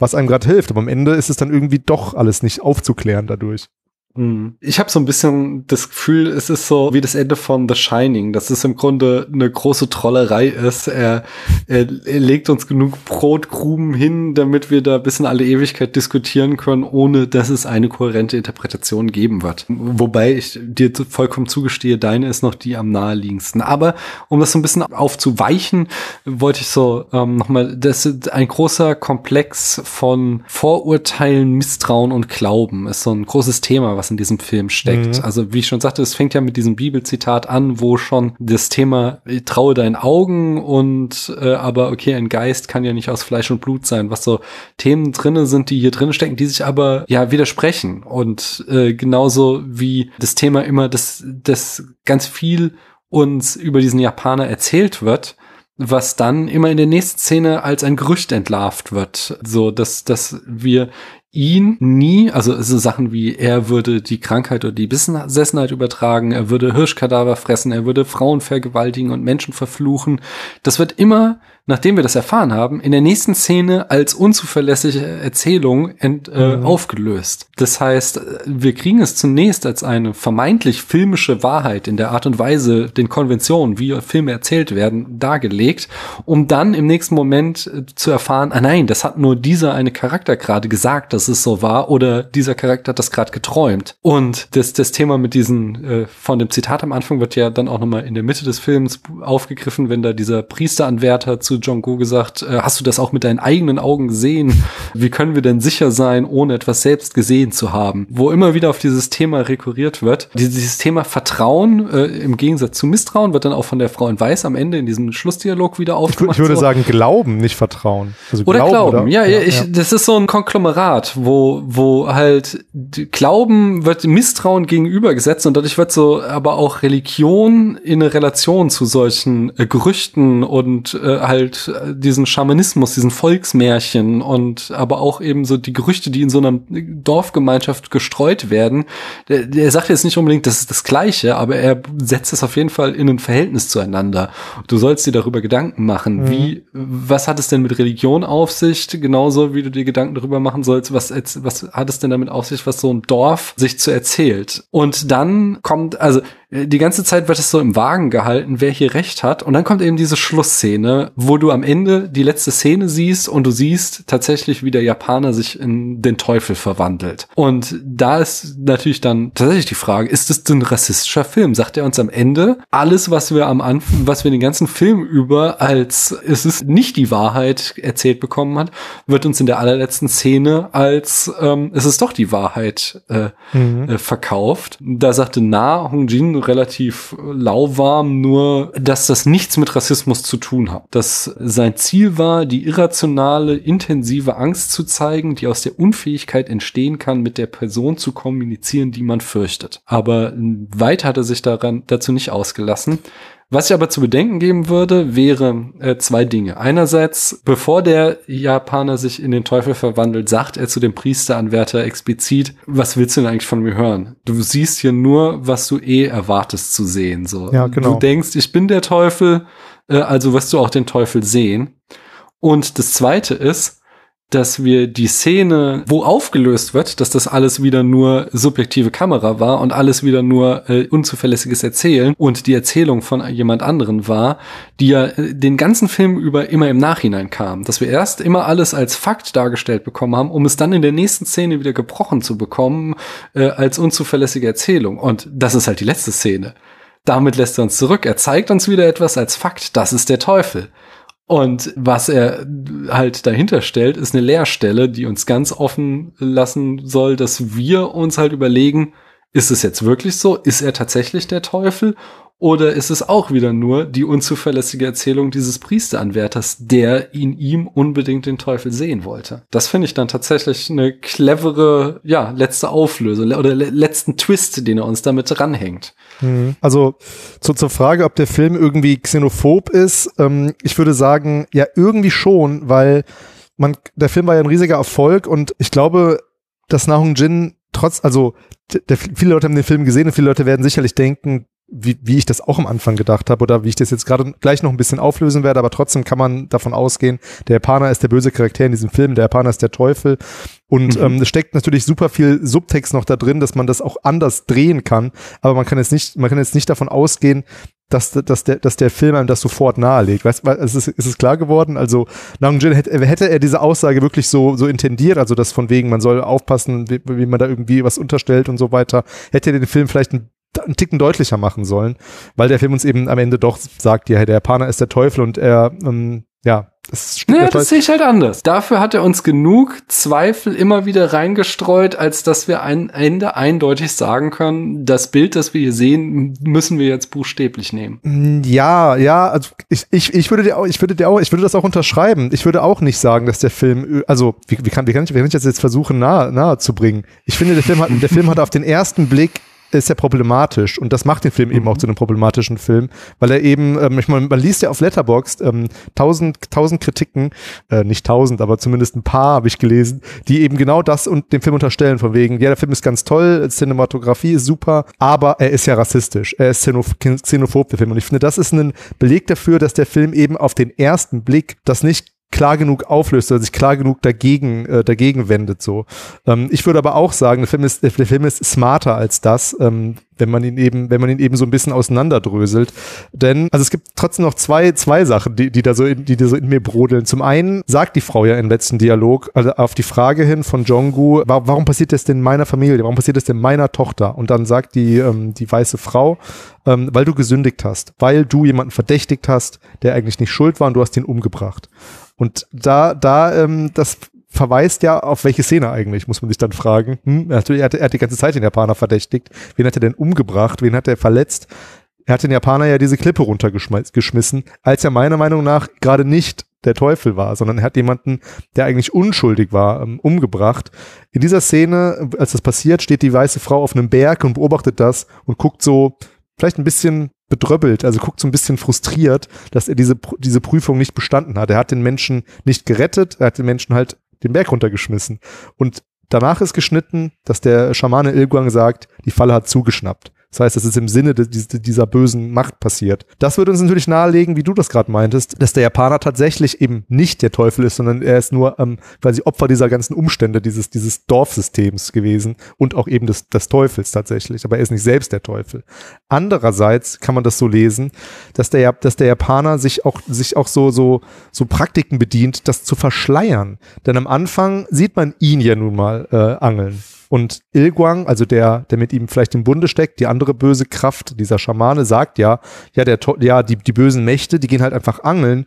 was einem gerade hilft. Aber am Ende ist es dann irgendwie doch alles nicht aufzuklären dadurch. Hm. Ich habe so ein bisschen das Gefühl, es ist so wie das Ende von The Shining, dass es im Grunde eine große Trollerei ist. Er, er, er legt uns genug Brotkrumen hin, damit wir da bis in alle Ewigkeit diskutieren können, ohne dass es eine kohärente Interpretation geben wird. Wobei ich dir vollkommen zugestehe, deine ist noch die am naheliegendsten. Aber um das so ein bisschen aufzuweichen, wollte ich so ähm, nochmal, das ist ein großer Komplex von Vorurteilen, Misstrauen und Glauben ist so ein großes Thema, was in diesem Film steckt. Mhm. Also wie ich schon sagte, es fängt ja mit diesem Bibelzitat an, wo schon das Thema traue deinen Augen und äh, aber okay, ein Geist kann ja nicht aus Fleisch und Blut sein, was so Themen drinne sind, die hier drin stecken, die sich aber ja widersprechen und äh, genauso wie das Thema immer, dass das ganz viel uns über diesen Japaner erzählt wird, was dann immer in der nächsten Szene als ein Gerücht entlarvt wird. So, dass, dass wir ihn nie, also so Sachen wie er würde die Krankheit oder die Besessenheit übertragen, er würde Hirschkadaver fressen, er würde Frauen vergewaltigen und Menschen verfluchen. Das wird immer nachdem wir das erfahren haben, in der nächsten Szene als unzuverlässige Erzählung ent, äh, mhm. aufgelöst. Das heißt, wir kriegen es zunächst als eine vermeintlich filmische Wahrheit in der Art und Weise, den Konventionen, wie Filme erzählt werden, dargelegt, um dann im nächsten Moment äh, zu erfahren, ah nein, das hat nur dieser eine Charakter gerade gesagt, dass es so war, oder dieser Charakter hat das gerade geträumt. Und das, das Thema mit diesen, äh, von dem Zitat am Anfang wird ja dann auch nochmal in der Mitte des Films aufgegriffen, wenn da dieser Priesteranwärter zu zu Go gesagt, äh, hast du das auch mit deinen eigenen Augen gesehen? Wie können wir denn sicher sein, ohne etwas selbst gesehen zu haben? Wo immer wieder auf dieses Thema rekurriert wird. Dieses Thema Vertrauen äh, im Gegensatz zu Misstrauen wird dann auch von der Frau in Weiß am Ende in diesem Schlussdialog wieder aufgemacht. Ich, würde so. sagen Glauben, nicht Vertrauen. Also oder Glauben, Glauben. Oder? Ja, ja, ich, ja, das ist so ein Konglomerat, wo, wo halt Glauben wird Misstrauen gegenübergesetzt und dadurch wird so aber auch Religion in eine Relation zu solchen äh, Gerüchten und äh, halt halt diesen Schamanismus, diesen Volksmärchen und aber auch eben so die Gerüchte, die in so einer Dorfgemeinschaft gestreut werden. Der sagt jetzt nicht unbedingt, das ist das Gleiche, aber er setzt es auf jeden Fall in ein Verhältnis zueinander. Du sollst dir darüber Gedanken machen, mhm. wie, was hat es denn mit Religion auf sich? Genauso wie du dir Gedanken darüber machen sollst, was, was hat es denn damit auf sich, was so ein Dorf sich zu erzählt? Und dann kommt, also die ganze Zeit wird es so im Wagen gehalten, wer hier recht hat. Und dann kommt eben diese Schlussszene, wo du am Ende die letzte Szene siehst und du siehst tatsächlich, wie der Japaner sich in den Teufel verwandelt. Und da ist natürlich dann tatsächlich die Frage, ist es ein rassistischer Film? Sagt er uns am Ende, alles, was wir am Anfang, was wir den ganzen Film über als es ist nicht die Wahrheit erzählt bekommen hat, wird uns in der allerletzten Szene als ähm, es ist doch die Wahrheit äh, mhm. äh, verkauft. Da sagte Na Hongjin relativ lauwarm, nur dass das nichts mit Rassismus zu tun hat. Dass sein Ziel war, die irrationale, intensive Angst zu zeigen, die aus der Unfähigkeit entstehen kann, mit der Person zu kommunizieren, die man fürchtet. Aber weit hat er sich daran, dazu nicht ausgelassen. Was ich aber zu bedenken geben würde, wäre äh, zwei Dinge. Einerseits, bevor der Japaner sich in den Teufel verwandelt, sagt er zu dem Priesteranwärter explizit, was willst du denn eigentlich von mir hören? Du siehst hier nur, was du eh erwartest zu sehen. So. Ja, genau. Du denkst, ich bin der Teufel, äh, also wirst du auch den Teufel sehen. Und das zweite ist, dass wir die Szene, wo aufgelöst wird, dass das alles wieder nur subjektive Kamera war und alles wieder nur äh, unzuverlässiges Erzählen und die Erzählung von jemand anderen war, die ja äh, den ganzen Film über immer im Nachhinein kam. Dass wir erst immer alles als Fakt dargestellt bekommen haben, um es dann in der nächsten Szene wieder gebrochen zu bekommen äh, als unzuverlässige Erzählung. Und das ist halt die letzte Szene. Damit lässt er uns zurück. Er zeigt uns wieder etwas als Fakt. Das ist der Teufel. Und was er halt dahinter stellt, ist eine Leerstelle, die uns ganz offen lassen soll, dass wir uns halt überlegen, ist es jetzt wirklich so? Ist er tatsächlich der Teufel? Oder ist es auch wieder nur die unzuverlässige Erzählung dieses Priesteranwärters, der in ihm unbedingt den Teufel sehen wollte? Das finde ich dann tatsächlich eine clevere, ja, letzte Auflösung oder letzten Twist, den er uns damit ranhängt. Mhm. Also zu, zur Frage, ob der Film irgendwie xenophob ist, ähm, ich würde sagen, ja, irgendwie schon, weil man, der Film war ja ein riesiger Erfolg und ich glaube, dass Nahung Jin trotz, also der, viele Leute haben den Film gesehen und viele Leute werden sicherlich denken, wie, wie ich das auch am Anfang gedacht habe oder wie ich das jetzt gerade gleich noch ein bisschen auflösen werde, aber trotzdem kann man davon ausgehen, der Japaner ist der böse Charakter in diesem Film, der Japaner ist der Teufel und mhm. ähm, es steckt natürlich super viel Subtext noch da drin, dass man das auch anders drehen kann, aber man kann jetzt nicht, man kann jetzt nicht davon ausgehen, dass, dass, der, dass der Film einem das sofort nahelegt. Weißt ist es, ist es klar geworden? Also, Nang Jin, hätte, hätte er diese Aussage wirklich so, so intendiert, also das von wegen, man soll aufpassen, wie, wie man da irgendwie was unterstellt und so weiter, hätte er den Film vielleicht ein einen Ticken deutlicher machen sollen, weil der Film uns eben am Ende doch sagt, ja, der Japaner ist der Teufel und er, ähm, ja, das, ja, das sehe ich halt anders. Dafür hat er uns genug Zweifel immer wieder reingestreut, als dass wir am Ende eindeutig sagen können, das Bild, das wir hier sehen, müssen wir jetzt buchstäblich nehmen. Mm, ja, ja, also ich, ich, ich würde dir auch, ich würde dir auch, ich würde das auch unterschreiben. Ich würde auch nicht sagen, dass der Film, also wie, wie kann, wie kann ich, wie kann ich das jetzt versuchen nahe, nahe zu bringen? Ich finde, der Film hat, der Film hat auf den ersten Blick ist ja problematisch. Und das macht den Film mhm. eben auch zu einem problematischen Film, weil er eben, ähm, ich meine, man liest ja auf Letterboxd ähm, tausend, tausend Kritiken, äh, nicht tausend, aber zumindest ein paar habe ich gelesen, die eben genau das und dem Film unterstellen, von wegen, ja, der Film ist ganz toll, Cinematografie ist super, aber er ist ja rassistisch, er ist xenophob, der Film. Und ich finde, das ist ein Beleg dafür, dass der Film eben auf den ersten Blick das nicht klar genug auflöst oder sich klar genug dagegen, äh, dagegen wendet. So. Ähm, ich würde aber auch sagen, der Film ist, der Film ist smarter als das, ähm, wenn man ihn eben, wenn man ihn eben so ein bisschen auseinanderdröselt. Denn, also es gibt trotzdem noch zwei, zwei Sachen, die, die da so in, die da so in mir brodeln. Zum einen sagt die Frau ja im letzten Dialog, also auf die Frage hin von Jonggu, warum passiert das denn meiner Familie? Warum passiert das denn meiner Tochter? Und dann sagt die, ähm, die weiße Frau, ähm, weil du gesündigt hast, weil du jemanden verdächtigt hast, der eigentlich nicht schuld war und du hast ihn umgebracht. Und da, da, ähm, das verweist ja auf welche Szene eigentlich, muss man sich dann fragen. Hm, hat, er, hat, er hat die ganze Zeit den Japaner verdächtigt. Wen hat er denn umgebracht? Wen hat er verletzt? Er hat den Japaner ja diese Klippe runtergeschmissen, als er meiner Meinung nach gerade nicht der Teufel war, sondern er hat jemanden, der eigentlich unschuldig war, ähm, umgebracht. In dieser Szene, als das passiert, steht die weiße Frau auf einem Berg und beobachtet das und guckt so vielleicht ein bisschen bedröppelt, also guckt so ein bisschen frustriert, dass er diese, diese Prüfung nicht bestanden hat. Er hat den Menschen nicht gerettet, er hat den Menschen halt den Berg runtergeschmissen. Und danach ist geschnitten, dass der Schamane Ilguang sagt, die Falle hat zugeschnappt. Das heißt, es ist im Sinne dieser bösen Macht passiert. Das würde uns natürlich nahelegen, wie du das gerade meintest, dass der Japaner tatsächlich eben nicht der Teufel ist, sondern er ist nur ähm, quasi Opfer dieser ganzen Umstände, dieses, dieses Dorfsystems gewesen und auch eben des, des Teufels tatsächlich. Aber er ist nicht selbst der Teufel. Andererseits kann man das so lesen, dass der, dass der Japaner sich auch, sich auch so, so, so Praktiken bedient, das zu verschleiern. Denn am Anfang sieht man ihn ja nun mal äh, angeln. Und Ilguang, also der, der mit ihm vielleicht im Bunde steckt, die andere böse Kraft, dieser Schamane, sagt ja, ja, der, ja, die, die bösen Mächte, die gehen halt einfach angeln.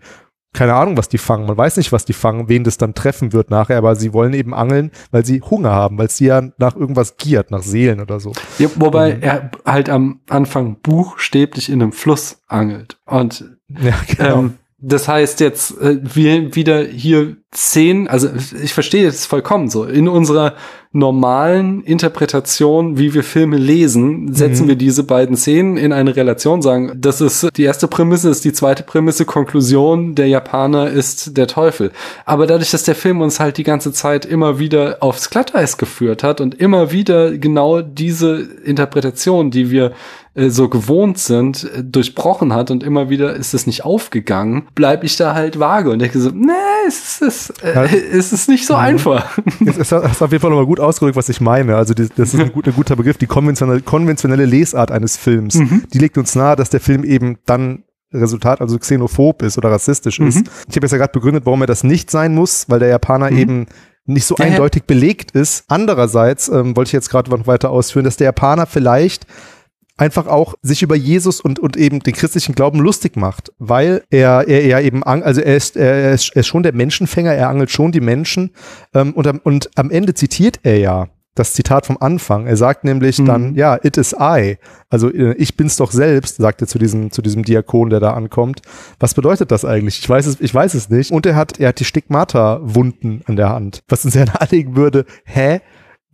Keine Ahnung, was die fangen. Man weiß nicht, was die fangen, wen das dann treffen wird nachher, aber sie wollen eben angeln, weil sie Hunger haben, weil sie ja nach irgendwas giert, nach Seelen oder so. Ja, wobei mhm. er halt am Anfang buchstäblich in einem Fluss angelt. Und ja, genau. ähm, das heißt jetzt, äh, wir wieder hier Szenen, also ich verstehe es vollkommen so. In unserer normalen Interpretation, wie wir Filme lesen, setzen mhm. wir diese beiden Szenen in eine Relation, sagen, das ist die erste Prämisse, ist die zweite Prämisse, Konklusion, der Japaner ist der Teufel. Aber dadurch, dass der Film uns halt die ganze Zeit immer wieder aufs Glatteis geführt hat und immer wieder genau diese Interpretation, die wir äh, so gewohnt sind, äh, durchbrochen hat und immer wieder ist es nicht aufgegangen, bleibe ich da halt vage und denke so, nee, es ist, äh, ja. es ist nicht so mhm. einfach. Es ist, ist auf jeden Fall nochmal gut ausgedrückt, was ich meine. Also die, das ist ein, gut, ein, guter Begriff. Die konventionelle, konventionelle Lesart eines Films, mhm. die legt uns nahe, dass der Film eben dann Resultat, also xenophob ist oder rassistisch mhm. ist. Ich habe jetzt ja gerade begründet, warum er das nicht sein muss, weil der Japaner mhm. eben nicht so eindeutig belegt ist. Andererseits ähm, wollte ich jetzt gerade noch weiter ausführen, dass der Japaner vielleicht einfach auch sich über Jesus und, und eben den christlichen Glauben lustig macht, weil er, er, er eben, also er ist, er ist, er ist schon der Menschenfänger, er angelt schon die Menschen ähm, und, am, und am Ende zitiert er ja das Zitat vom Anfang. Er sagt nämlich mhm. dann, ja, it is I. Also äh, ich bin's doch selbst, sagt er zu diesem, zu diesem Diakon, der da ankommt. Was bedeutet das eigentlich? Ich weiß es, ich weiß es nicht. Und er hat, er hat die Stigmata-Wunden an der Hand. Was uns ja nahelegen würde, hä?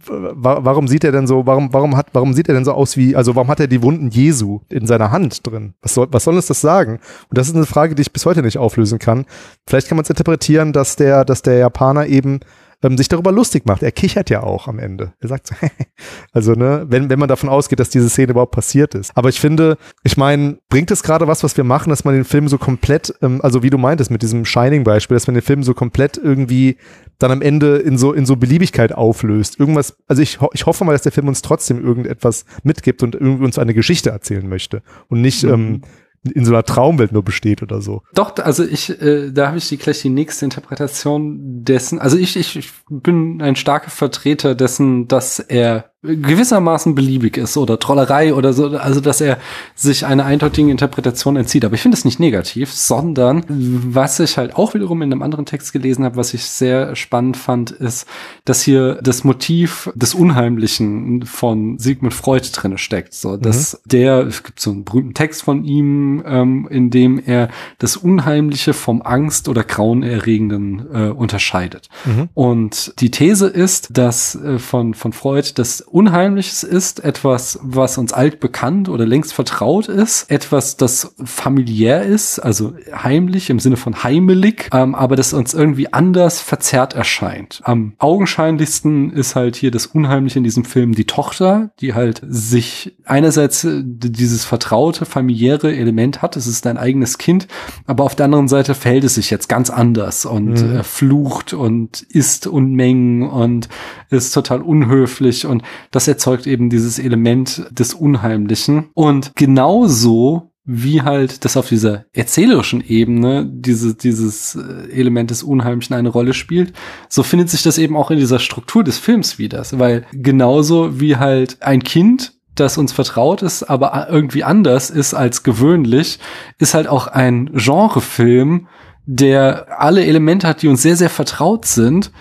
Warum sieht er denn so, warum, warum hat, warum sieht er denn so aus wie, also warum hat er die Wunden Jesu in seiner Hand drin? Was soll, was soll uns das sagen? Und das ist eine Frage, die ich bis heute nicht auflösen kann. Vielleicht kann man es interpretieren, dass der, dass der Japaner eben ähm, sich darüber lustig macht. Er kichert ja auch am Ende. Er sagt so, also ne, wenn, wenn man davon ausgeht, dass diese Szene überhaupt passiert ist. Aber ich finde, ich meine, bringt es gerade was, was wir machen, dass man den Film so komplett, ähm, also wie du meintest mit diesem Shining-Beispiel, dass man den Film so komplett irgendwie dann am Ende in so, in so Beliebigkeit auflöst. Irgendwas, also ich, ich hoffe mal, dass der Film uns trotzdem irgendetwas mitgibt und irgendwie uns eine Geschichte erzählen möchte und nicht, mhm. ähm, in so einer Traumwelt nur besteht oder so. Doch, also ich, äh, da habe ich die, gleich die nächste Interpretation dessen. Also ich, ich, ich bin ein starker Vertreter dessen, dass er gewissermaßen beliebig ist oder Trollerei oder so, also dass er sich einer eindeutigen Interpretation entzieht. Aber ich finde es nicht negativ, sondern was ich halt auch wiederum in einem anderen Text gelesen habe, was ich sehr spannend fand, ist, dass hier das Motiv des Unheimlichen von Sigmund Freud drinne steckt. So, dass mhm. der, es gibt so einen berühmten Text von ihm, ähm, in dem er das Unheimliche vom Angst oder Grauenerregenden äh, unterscheidet. Mhm. Und die These ist, dass äh, von, von Freud, dass Unheimliches ist, etwas, was uns altbekannt oder längst vertraut ist, etwas, das familiär ist, also heimlich im Sinne von heimelig, ähm, aber das uns irgendwie anders verzerrt erscheint. Am augenscheinlichsten ist halt hier das Unheimliche in diesem Film die Tochter, die halt sich einerseits äh, dieses vertraute familiäre Element hat, es ist dein eigenes Kind, aber auf der anderen Seite verhält es sich jetzt ganz anders und mhm. äh, flucht und isst Unmengen und ist total unhöflich und das erzeugt eben dieses Element des Unheimlichen. Und genauso wie halt das auf dieser erzählerischen Ebene diese, dieses äh, Element des Unheimlichen eine Rolle spielt, so findet sich das eben auch in dieser Struktur des Films wieder. Weil genauso wie halt ein Kind, das uns vertraut ist, aber irgendwie anders ist als gewöhnlich, ist halt auch ein Genrefilm, der alle Elemente hat, die uns sehr, sehr vertraut sind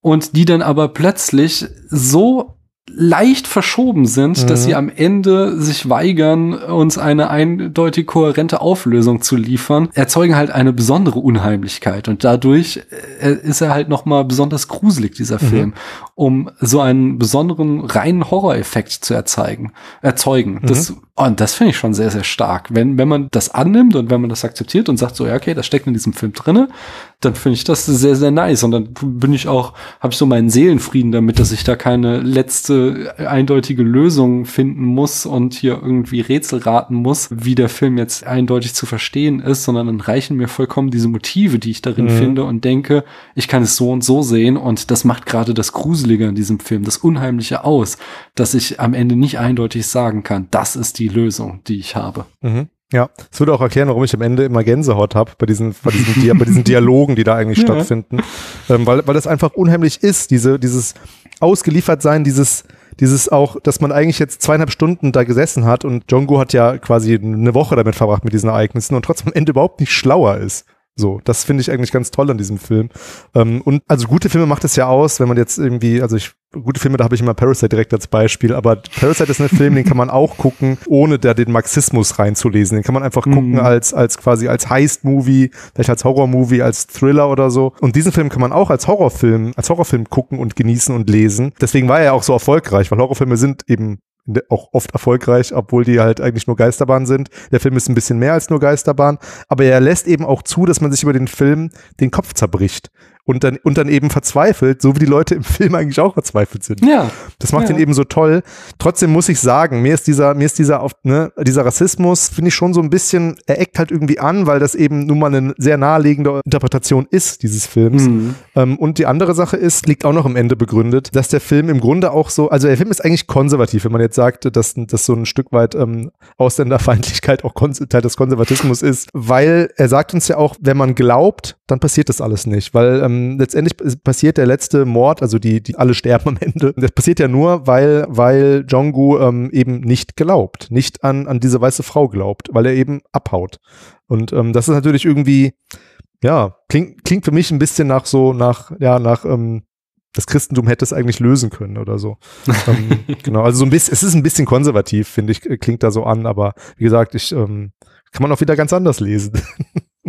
und die dann aber plötzlich so leicht verschoben sind, mhm. dass sie am Ende sich weigern, uns eine eindeutig kohärente Auflösung zu liefern, erzeugen halt eine besondere Unheimlichkeit und dadurch äh, ist er halt noch mal besonders gruselig dieser mhm. Film, um so einen besonderen reinen Horroreffekt zu erzeugen. Erzeugen. Mhm. Das Und das finde ich schon sehr, sehr stark. Wenn, wenn man das annimmt und wenn man das akzeptiert und sagt so, ja, okay, das steckt in diesem Film drinne, dann finde ich das sehr, sehr nice. Und dann bin ich auch, habe ich so meinen Seelenfrieden damit, dass ich da keine letzte eindeutige Lösung finden muss und hier irgendwie Rätsel raten muss, wie der Film jetzt eindeutig zu verstehen ist, sondern dann reichen mir vollkommen diese Motive, die ich darin mhm. finde und denke, ich kann es so und so sehen und das macht gerade das Gruselige an diesem Film, das Unheimliche aus, dass ich am Ende nicht eindeutig sagen kann, das ist die Lösung, die ich habe. Mhm. Ja, es würde auch erklären, warum ich am Ende immer Gänsehaut habe bei diesen, bei diesen, Dia bei diesen Dialogen, die da eigentlich ja. stattfinden. Ähm, weil, weil das einfach unheimlich ist, diese, dieses Ausgeliefertsein, dieses, dieses auch, dass man eigentlich jetzt zweieinhalb Stunden da gesessen hat und Jongo hat ja quasi eine Woche damit verbracht mit diesen Ereignissen und trotzdem am Ende überhaupt nicht schlauer ist. So, das finde ich eigentlich ganz toll an diesem Film. Ähm, und also gute Filme macht es ja aus, wenn man jetzt irgendwie, also ich, gute Filme, da habe ich immer Parasite direkt als Beispiel, aber Parasite ist ein Film, den kann man auch gucken, ohne da den Marxismus reinzulesen. Den kann man einfach gucken mhm. als, als quasi als Heist-Movie, vielleicht als Horror-Movie, als Thriller oder so. Und diesen Film kann man auch als Horrorfilm, als Horrorfilm gucken und genießen und lesen. Deswegen war er ja auch so erfolgreich, weil Horrorfilme sind eben auch oft erfolgreich, obwohl die halt eigentlich nur Geisterbahn sind. Der Film ist ein bisschen mehr als nur Geisterbahn, aber er lässt eben auch zu, dass man sich über den Film den Kopf zerbricht und dann, und dann eben verzweifelt, so wie die Leute im Film eigentlich auch verzweifelt sind. Ja. Das macht ja. ihn eben so toll. Trotzdem muss ich sagen, mir ist dieser, mir ist dieser, ne, dieser Rassismus, finde ich schon so ein bisschen, er eckt halt irgendwie an, weil das eben nun mal eine sehr naheliegende Interpretation ist, dieses Films. Mhm. Ähm, und die andere Sache ist, liegt auch noch im Ende begründet, dass der Film im Grunde auch so, also der Film ist eigentlich konservativ, wenn man jetzt sagt, dass das so ein Stück weit ähm, Ausländerfeindlichkeit auch Teil des Konservatismus ist, weil er sagt uns ja auch, wenn man glaubt, dann passiert das alles nicht, weil ähm, ähm, letztendlich passiert der letzte Mord, also die, die alle sterben am Ende. Das passiert ja nur, weil, weil Jongu ähm, eben nicht glaubt, nicht an, an diese weiße Frau glaubt, weil er eben abhaut. Und ähm, das ist natürlich irgendwie, ja, klingt, klingt für mich ein bisschen nach so, nach, ja, nach, ähm, das Christentum hätte es eigentlich lösen können oder so. ähm, genau, also so ein bisschen, es ist ein bisschen konservativ, finde ich, klingt da so an, aber wie gesagt, ich ähm, kann man auch wieder ganz anders lesen.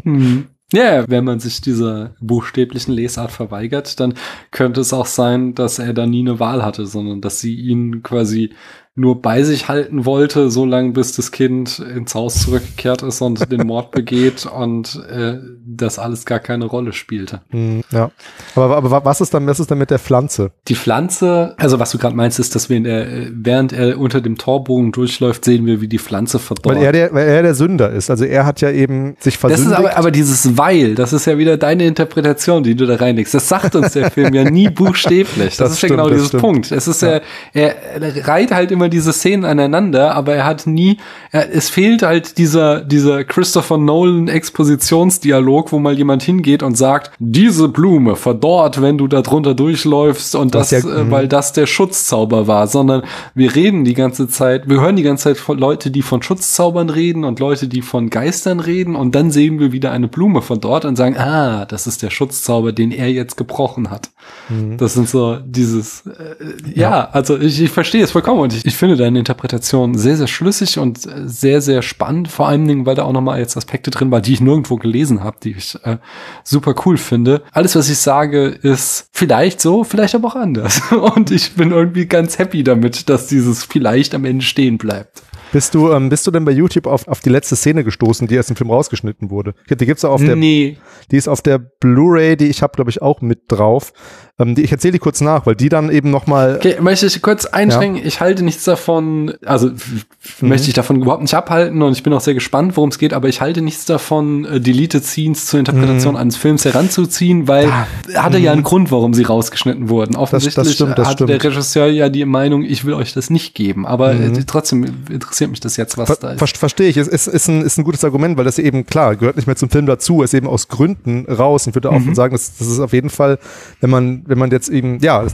hm. Ja, wenn man sich dieser buchstäblichen Lesart verweigert, dann könnte es auch sein, dass er da nie eine Wahl hatte, sondern dass sie ihn quasi nur bei sich halten wollte, so lange bis das Kind ins Haus zurückgekehrt ist und den Mord begeht und äh, das alles gar keine Rolle spielte. Hm, ja. Aber, aber was ist dann, was ist dann mit der Pflanze? Die Pflanze, also was du gerade meinst, ist, dass wir in der, während er unter dem Torbogen durchläuft, sehen wir, wie die Pflanze verdorrt. Weil er der, weil er der Sünder ist. Also er hat ja eben sich versündigt. Das ist aber, aber dieses Weil, das ist ja wieder deine Interpretation, die du da reinlegst. Das sagt uns der Film ja nie buchstäblich. Das, das ist stimmt, ja genau dieses stimmt. Punkt. Es ist ja, er, er reiht halt immer immer diese Szenen aneinander, aber er hat nie, er, es fehlt halt dieser, dieser Christopher Nolan Expositionsdialog, wo mal jemand hingeht und sagt, diese Blume verdorrt, wenn du da drunter durchläufst und das, das ja, äh, weil das der Schutzzauber war, sondern wir reden die ganze Zeit, wir hören die ganze Zeit von Leute, die von Schutzzaubern reden und Leute, die von Geistern reden und dann sehen wir wieder eine Blume verdorrt und sagen, ah, das ist der Schutzzauber, den er jetzt gebrochen hat. Mhm. Das sind so dieses, äh, ja, ja, also ich, ich verstehe es vollkommen und ich, ich finde deine Interpretation sehr, sehr schlüssig und sehr, sehr spannend, vor allen Dingen, weil da auch nochmal jetzt Aspekte drin war, die ich nirgendwo gelesen habe, die ich äh, super cool finde. Alles, was ich sage, ist vielleicht so, vielleicht aber auch anders. Und ich bin irgendwie ganz happy damit, dass dieses vielleicht am Ende stehen bleibt. Bist du, ähm, bist du denn bei YouTube auf, auf die letzte Szene gestoßen, die aus dem Film rausgeschnitten wurde? Die gibt's auch auf der, nee. die ist auf der Blu-ray, die ich habe, glaube ich, auch mit drauf. Ähm, die, ich erzähle die kurz nach, weil die dann eben nochmal. Okay, möchte ich kurz einschränken. Ja. Ich halte nichts davon, also mhm. möchte ich davon überhaupt nicht abhalten und ich bin auch sehr gespannt, worum es geht, aber ich halte nichts davon, äh, Deleted Scenes zur Interpretation mhm. eines Films heranzuziehen, weil ah. hatte mhm. ja einen Grund, warum sie rausgeschnitten wurden. Offensichtlich das, das stimmt, das hatte stimmt. der Regisseur ja die Meinung, ich will euch das nicht geben, aber äh, mhm. trotzdem interessiert mich das jetzt, was Ver da ist. Verstehe ich. Es ist, ist, ein, ist ein gutes Argument, weil das eben, klar, gehört nicht mehr zum Film dazu, ist eben aus Gründen raus. Ich würde auch mhm. sagen, das, das ist auf jeden Fall, wenn man, wenn man jetzt eben ja,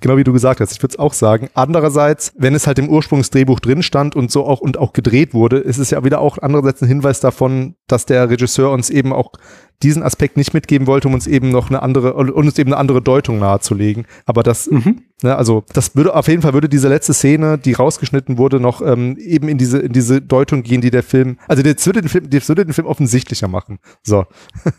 genau wie du gesagt hast, ich würde es auch sagen. Andererseits, wenn es halt im Ursprungsdrehbuch drin stand und so auch und auch gedreht wurde, ist es ja wieder auch andererseits ein Hinweis davon, dass der Regisseur uns eben auch diesen Aspekt nicht mitgeben wollte, um uns eben noch eine andere, um uns eben eine andere Deutung nahezulegen. Aber das, mhm. ne, also das würde auf jeden Fall würde diese letzte Szene, die rausgeschnitten wurde, noch ähm, eben in diese in diese Deutung gehen, die der Film, also das würde den Film, das würde den Film offensichtlicher machen. So.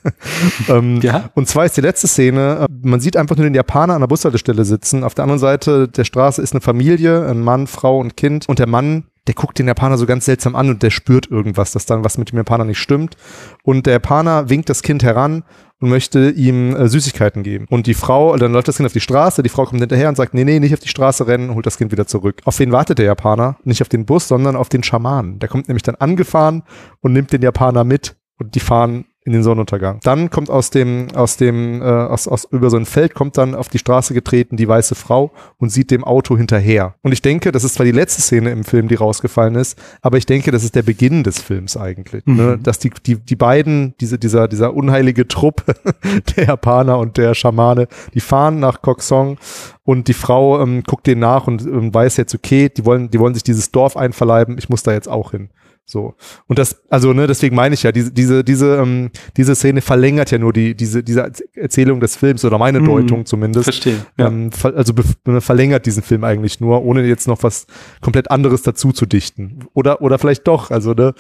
ähm, ja. Und zwar ist die letzte Szene, äh, man sieht einfach nur den Japaner an der Bushaltestelle sitzen. Auf der anderen Seite der Straße ist eine Familie, ein Mann, Frau und Kind. Und der Mann der guckt den Japaner so ganz seltsam an und der spürt irgendwas, dass dann was mit dem Japaner nicht stimmt. Und der Japaner winkt das Kind heran und möchte ihm äh, Süßigkeiten geben. Und die Frau, dann läuft das Kind auf die Straße, die Frau kommt hinterher und sagt, nee, nee, nicht auf die Straße rennen, holt das Kind wieder zurück. Auf wen wartet der Japaner? Nicht auf den Bus, sondern auf den Schamanen. Der kommt nämlich dann angefahren und nimmt den Japaner mit und die fahren in den Sonnenuntergang. Dann kommt aus dem, aus dem, äh, aus, aus, über so ein Feld kommt dann auf die Straße getreten die weiße Frau und sieht dem Auto hinterher. Und ich denke, das ist zwar die letzte Szene im Film, die rausgefallen ist, aber ich denke, das ist der Beginn des Films eigentlich. Ne? Mhm. Ne? Dass die, die, die beiden, diese, dieser, dieser unheilige Trupp, der Japaner und der Schamane, die fahren nach Koksong und die Frau ähm, guckt denen nach und ähm, weiß jetzt, okay, die wollen, die wollen sich dieses Dorf einverleiben, ich muss da jetzt auch hin. So. Und das, also, ne, deswegen meine ich ja, diese, diese, diese, ähm, diese Szene verlängert ja nur die, diese, diese Erzählung des Films oder meine mm, Deutung zumindest. Verstehe. Ja. Ähm, also ne, verlängert diesen Film eigentlich nur, ohne jetzt noch was komplett anderes dazu zu dichten. Oder, oder vielleicht doch. Also, ne,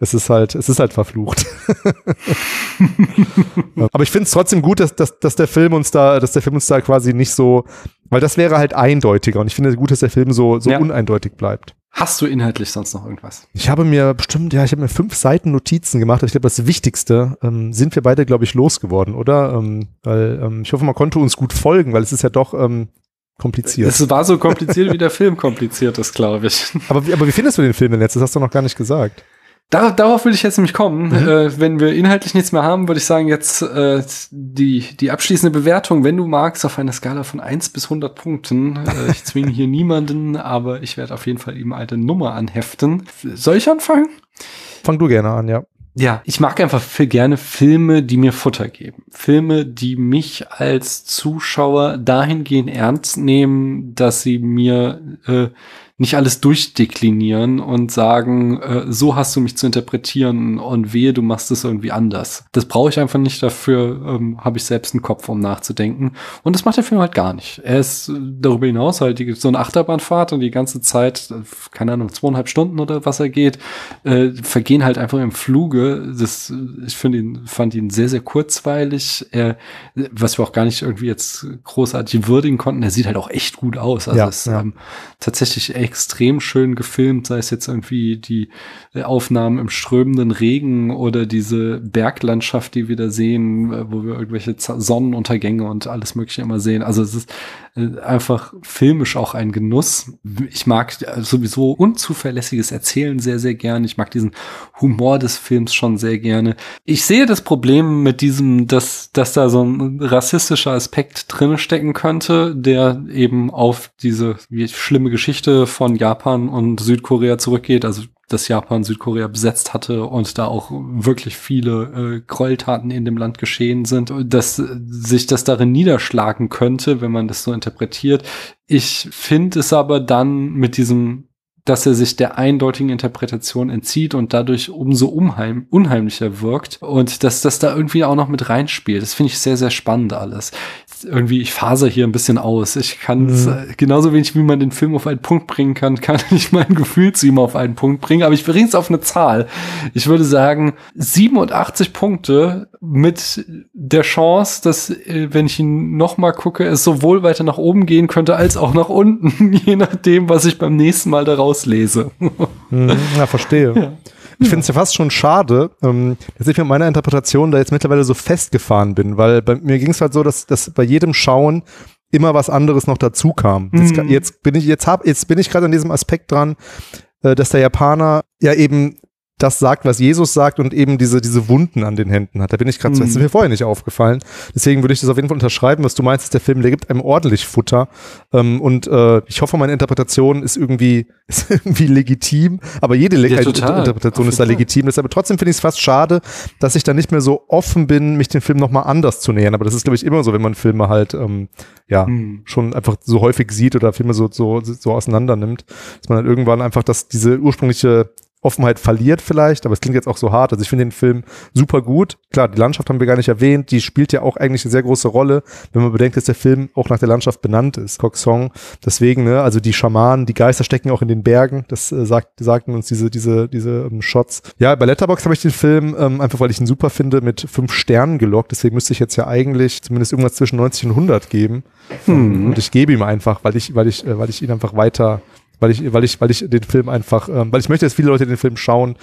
es ist halt, es ist halt verflucht. Aber ich finde es trotzdem gut, dass, dass, dass der Film uns da, dass der Film uns da quasi nicht so, weil das wäre halt eindeutiger. Und ich finde gut, dass der Film so, so ja. uneindeutig bleibt. Hast du inhaltlich sonst noch irgendwas? Ich habe mir bestimmt, ja, ich habe mir fünf Seiten Notizen gemacht. Ich glaube, das Wichtigste ähm, sind wir beide, glaube ich, losgeworden, oder? Ähm, weil ähm, ich hoffe, man konnte uns gut folgen, weil es ist ja doch ähm, kompliziert. Es war so kompliziert, wie der Film kompliziert ist, glaube ich. Aber, aber wie findest du den Film denn jetzt? Das hast du noch gar nicht gesagt. Dar darauf will ich jetzt nämlich kommen. Mhm. Äh, wenn wir inhaltlich nichts mehr haben, würde ich sagen, jetzt äh, die, die abschließende Bewertung, wenn du magst, auf einer Skala von eins bis 100 Punkten. Äh, ich zwinge hier niemanden, aber ich werde auf jeden Fall ihm eine Nummer anheften. Soll ich anfangen? Fang du gerne an, ja. Ja, ich mag einfach viel gerne Filme, die mir Futter geben. Filme, die mich als Zuschauer dahingehend ernst nehmen, dass sie mir äh, nicht alles durchdeklinieren und sagen, äh, so hast du mich zu interpretieren und wehe, du machst es irgendwie anders. Das brauche ich einfach nicht, dafür ähm, habe ich selbst einen Kopf, um nachzudenken. Und das macht der Film halt gar nicht. Er ist äh, darüber hinaus halt die, so eine Achterbahnfahrt und die ganze Zeit, äh, keine Ahnung, zweieinhalb Stunden oder was er geht, äh, vergehen halt einfach im Fluge. Das, ich finde ihn, fand ihn sehr, sehr kurzweilig. Er, was wir auch gar nicht irgendwie jetzt großartig würdigen konnten, er sieht halt auch echt gut aus. Also ja, ist ja. ähm, tatsächlich echt extrem schön gefilmt, sei es jetzt irgendwie die äh, Aufnahmen im strömenden Regen oder diese Berglandschaft, die wir da sehen, äh, wo wir irgendwelche Sonnenuntergänge und alles Mögliche immer sehen. Also es ist einfach filmisch auch ein Genuss. Ich mag sowieso unzuverlässiges Erzählen sehr, sehr gern. Ich mag diesen Humor des Films schon sehr gerne. Ich sehe das Problem mit diesem, dass, dass da so ein rassistischer Aspekt drin stecken könnte, der eben auf diese schlimme Geschichte von Japan und Südkorea zurückgeht, also dass Japan Südkorea besetzt hatte und da auch wirklich viele äh, Gräueltaten in dem Land geschehen sind, dass sich das darin niederschlagen könnte, wenn man das so interpretiert. Ich finde es aber dann mit diesem dass er sich der eindeutigen Interpretation entzieht und dadurch umso unheim unheimlicher wirkt und dass das da irgendwie auch noch mit reinspielt. Das finde ich sehr, sehr spannend alles irgendwie, ich faser hier ein bisschen aus. Ich kann mhm. Äh, genauso wenig, wie man den Film auf einen Punkt bringen kann, kann ich mein Gefühl zu ihm auf einen Punkt bringen. Aber ich bringe es auf eine Zahl. Ich würde sagen, 87 Punkte mit der Chance, dass, äh, wenn ich ihn noch mal gucke, es sowohl weiter nach oben gehen könnte, als auch nach unten, je nachdem, was ich beim nächsten Mal daraus lese. Mhm, ja, verstehe. Ja. Ich finde es ja fast schon schade, ähm, dass ich mit meiner Interpretation da jetzt mittlerweile so festgefahren bin, weil bei mir ging es halt so, dass, dass bei jedem Schauen immer was anderes noch dazu kam. Mhm. Jetzt, jetzt, bin ich jetzt hab jetzt bin ich gerade an diesem Aspekt dran, äh, dass der Japaner ja eben das sagt, was Jesus sagt und eben diese, diese Wunden an den Händen hat. Da bin ich gerade, mhm. das ist mir vorher nicht aufgefallen. Deswegen würde ich das auf jeden Fall unterschreiben, was du meinst, der Film, der gibt einem ordentlich Futter. Ähm, und äh, ich hoffe, meine Interpretation ist irgendwie, ist irgendwie legitim, aber jede Le ja, Interpretation ist da legitim. Deshalb trotzdem finde ich es fast schade, dass ich da nicht mehr so offen bin, mich dem Film nochmal anders zu nähern. Aber das ist, glaube ich, immer so, wenn man Filme halt ähm, ja mhm. schon einfach so häufig sieht oder Filme so, so, so auseinander nimmt, dass man dann irgendwann einfach das, diese ursprüngliche Offenheit verliert vielleicht, aber es klingt jetzt auch so hart. Also ich finde den Film super gut. Klar, die Landschaft haben wir gar nicht erwähnt. Die spielt ja auch eigentlich eine sehr große Rolle, wenn man bedenkt, dass der Film auch nach der Landschaft benannt ist. Kok Song. Deswegen, ne, also die Schamanen, die Geister stecken auch in den Bergen. Das äh, sagt, sagten uns diese, diese, diese ähm, Shots. Ja, bei Letterbox habe ich den Film ähm, einfach, weil ich ihn super finde, mit fünf Sternen gelockt. Deswegen müsste ich jetzt ja eigentlich zumindest irgendwas zwischen 90 und 100 geben. Hm. Und ich gebe ihm einfach, weil ich, weil ich, äh, weil ich ihn einfach weiter weil ich, weil ich, weil ich den Film einfach, ähm, weil ich möchte, dass viele Leute den Film schauen,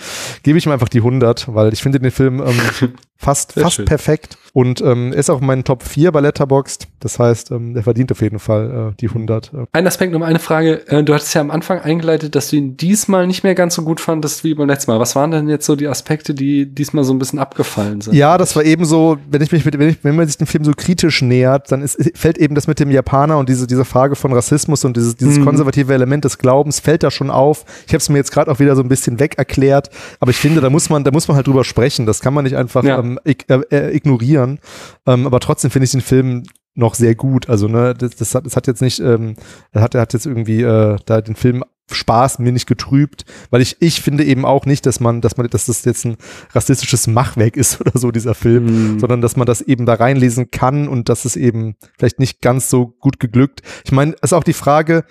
gebe ich ihm einfach die 100, weil ich finde den Film ähm, fast, Sehr fast schön. perfekt und ähm, ist auch in meinen Top 4 bei Letterboxd. Das heißt, ähm, der verdient auf jeden Fall äh, die 100. Äh. Ein Aspekt, um eine Frage. Äh, Du hattest ja am Anfang eingeleitet, dass du ihn diesmal nicht mehr ganz so gut fandest wie beim letzten Mal. Was waren denn jetzt so die Aspekte, die diesmal so ein bisschen abgefallen sind? Ja, das war eben so, wenn ich mich mit, wenn, ich, wenn man sich dem Film so kritisch nähert, dann ist, fällt eben das mit dem Japaner und diese, diese Frage von Rassismus und dieses, dieses Mhm. konservative Element des Glaubens fällt da schon auf. Ich habe es mir jetzt gerade auch wieder so ein bisschen weg erklärt, aber ich finde, da muss man, da muss man halt drüber sprechen. Das kann man nicht einfach Ja. ähm, äh, äh, ignorieren. Ähm, aber trotzdem finde ich den Film noch sehr gut. Also ne, das, das, hat, das hat jetzt nicht, ähm, er hat, hat jetzt irgendwie äh, da den Film Spaß mir nicht getrübt, weil ich ich finde eben auch nicht, dass man, dass man, dass das jetzt ein rassistisches Machwerk ist oder so dieser Film, Mhm. sondern dass man das eben da reinlesen kann und das ist eben vielleicht nicht ganz so gut geglückt. Ich meine, es ist auch die Frage,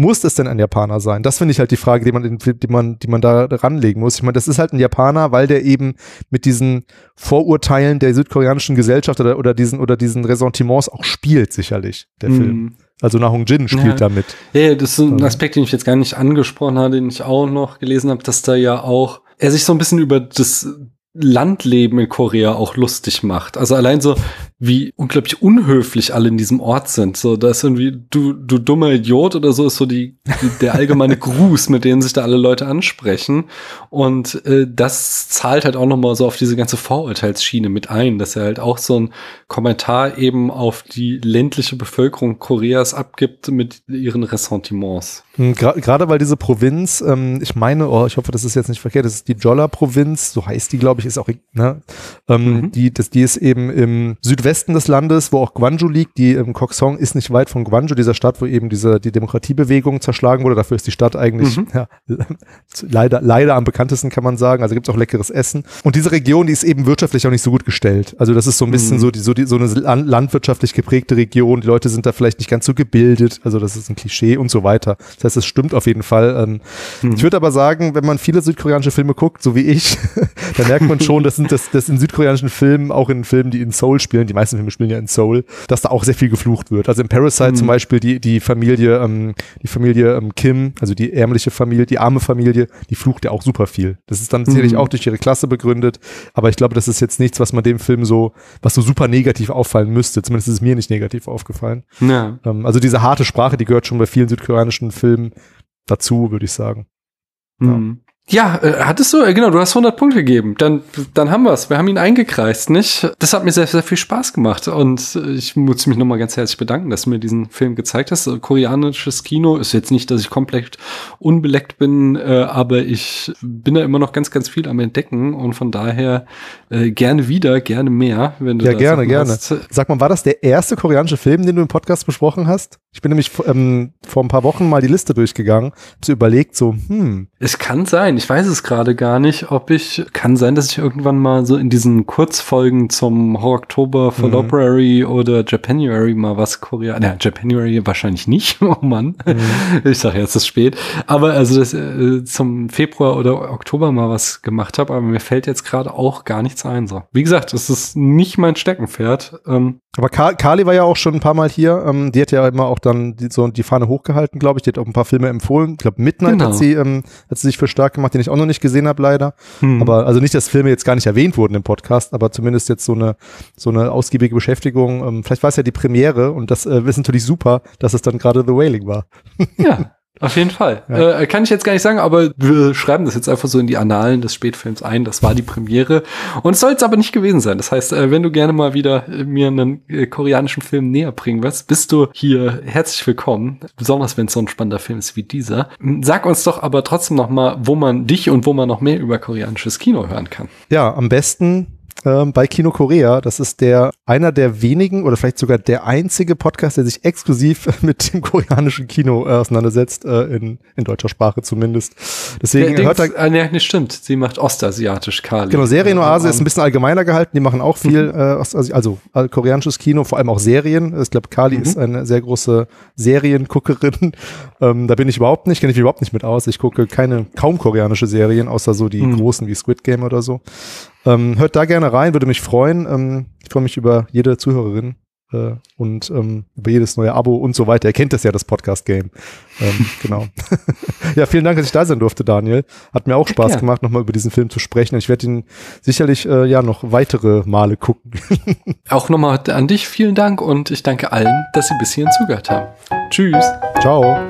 muss es denn ein Japaner sein? Das finde ich halt die Frage, die man, Film- die man, die man da ranlegen muss. Ich meine, das ist halt ein Japaner, weil der eben mit diesen Vorurteilen der südkoreanischen Gesellschaft oder, oder diesen, oder diesen Ressentiments auch spielt, sicherlich, der Film. Mhm. Also Na Hong Jin spielt Ja. damit. Ja, ja, das ist ein Ähm. Aspekt, den ich jetzt gar nicht angesprochen habe, den ich auch noch gelesen habe, dass da ja auch er sich so ein bisschen über das Landleben in Korea auch lustig macht. Also allein so, wie unglaublich unhöflich alle in diesem Ort sind. So, da ist irgendwie, du, du dummer Idiot oder so ist so die, die der allgemeine Gruß, mit denen sich da alle Leute ansprechen. Und äh, das zahlt halt auch nochmal so auf diese ganze Vorurteilsschiene mit ein, dass er halt auch so ein Kommentar eben auf die ländliche Bevölkerung Koreas abgibt mit ihren Ressentiments. Hm, Gerade weil diese Provinz, ähm, ich meine, oh, ich hoffe, das ist jetzt nicht verkehrt, das ist die Jolla-Provinz, so heißt die, glaube ich, ist auch, ne? Ähm, Mhm. die, das, die ist eben im Südwesten des Landes, wo auch Gwangju liegt. Die ähm, Koksong ist nicht weit von Gwangju, dieser Stadt, wo eben diese, die Demokratiebewegung zerschlagen wurde. Dafür ist die Stadt eigentlich, Mhm. ja, leider, leider am bekanntesten, kann man sagen. Also gibt es auch leckeres Essen. Und diese Region, die ist eben wirtschaftlich auch nicht so gut gestellt. Also das ist so ein bisschen Mhm. so, die, so, die, so eine lan- landwirtschaftlich geprägte Region. Die Leute sind da vielleicht nicht ganz so gebildet. Also das ist ein Klischee und so weiter. Das heißt, es stimmt auf jeden Fall. Ähm, Mhm. Ich würde aber sagen, wenn man viele südkoreanische Filme guckt, so wie ich, dann merkt man schon, dass, sind das, dass in südkoreanischen Filmen, auch in Filmen, die in Seoul spielen, die meisten Filme spielen ja in Seoul, dass da auch sehr viel geflucht wird. Also in Parasite Mhm. zum Beispiel die, die Familie, ähm, die Familie ähm, Kim, also die ärmliche Familie, die arme Familie, die flucht ja auch super viel. Das ist dann sicherlich Mhm. auch durch ihre Klasse begründet, aber ich glaube, das ist jetzt nichts, was man dem Film so, was so super negativ auffallen müsste. Zumindest ist es mir nicht negativ aufgefallen. Ja. Ähm, also diese harte Sprache, die gehört schon bei vielen südkoreanischen Filmen dazu, würde ich sagen. Mhm. Ja, äh, hattest du, äh, genau, du hast 100 Punkte gegeben. Dann, dann haben wir's. Wir haben ihn eingekreist, nicht? Das hat mir sehr, sehr viel Spaß gemacht. Und äh, ich muss mich nochmal ganz herzlich bedanken, dass du mir diesen Film gezeigt hast. Äh, Koreanisches Kino ist jetzt nicht, dass ich komplett unbeleckt bin, äh, aber ich bin da immer noch ganz, ganz viel am Entdecken. Und von daher äh, gerne wieder, gerne mehr, wenn du Ja, gerne, gerne. hast. Sag mal, war das der erste koreanische Film, den du im Podcast besprochen hast? Ich bin nämlich ähm, vor ein paar Wochen mal die Liste durchgegangen, hab so überlegt, so, hm, Es kann sein, ich weiß es gerade gar nicht, ob ich, kann sein, dass ich irgendwann mal so in diesen Kurzfolgen zum Horror-Oktober, Mhm. February oder Japanuary mal was Korea, na, Japanuary wahrscheinlich nicht, oh Mann, Mhm. ich sag jetzt, es ist spät, aber also das, äh, zum Februar oder Oktober mal was gemacht habe, aber mir fällt jetzt gerade auch gar nichts ein, so. Wie gesagt, es ist nicht mein Steckenpferd, ähm, aber Ka Kali war ja auch schon ein paar Mal hier. Ähm, die hat ja immer auch dann die, so die Fahne hochgehalten, glaube ich. Die hat auch ein paar Filme empfohlen. Ich glaube, Midnight Genau. hat sie, ähm, hat sie sich für stark gemacht, den ich auch noch nicht gesehen habe, leider. hm. Aber also nicht, dass Filme jetzt gar nicht erwähnt wurden im Podcast, aber zumindest jetzt so eine so eine ausgiebige Beschäftigung. Ähm, vielleicht war es ja die Premiere und das äh, ist natürlich super, dass es dann gerade The Wailing war. Ja, auf jeden Fall. Ja. Äh, kann ich jetzt gar nicht sagen, aber wir schreiben das jetzt einfach so in die Annalen des Spätfilms ein. Das war die Premiere. Und es soll es aber nicht gewesen sein. Das heißt, äh, wenn du gerne mal wieder äh, mir einen äh, koreanischen Film näher bringen willst, bist du hier herzlich willkommen. Besonders wenn es so ein spannender Film ist wie dieser. M, Sag uns doch aber trotzdem noch mal, wo man dich und wo man noch mehr über koreanisches Kino hören kann. Ja, am besten ähm, bei Kino Korea. Das ist der einer der wenigen oder vielleicht sogar der einzige Podcast, der sich exklusiv mit dem koreanischen Kino äh, auseinandersetzt, äh, in, in deutscher Sprache zumindest. Deswegen Der hört Dings- äh, nee, nicht stimmt. Sie macht ostasiatisch, Kali. Genau, Serienoase ist ein bisschen allgemeiner gehalten. Die machen auch viel, äh, aus- also, also äh, koreanisches Kino, vor allem auch Serien. Ich glaube, Kali Mhm. ist eine sehr große Serienguckerin. Ähm, da bin ich überhaupt nicht, kenne ich überhaupt nicht mit aus. Ich gucke keine, kaum koreanische Serien, außer so die Mhm. großen wie Squid Game oder so. Ähm, hört da gerne rein, würde mich freuen. Ähm, ich freue mich über jede Zuhörerin. äh, und ähm, über jedes neue Abo und so weiter. Ihr kennt das ja, das Podcast-Game. Ähm, genau. ja, vielen Dank, dass ich da sein durfte, Daniel. Hat mir auch Spaß Ja. gemacht, nochmal über diesen Film zu sprechen. Ich werde ihn sicherlich äh, ja noch weitere Male gucken. Auch nochmal an dich vielen Dank und ich danke allen, dass sie bis hierhin zugehört haben. Tschüss. Ciao.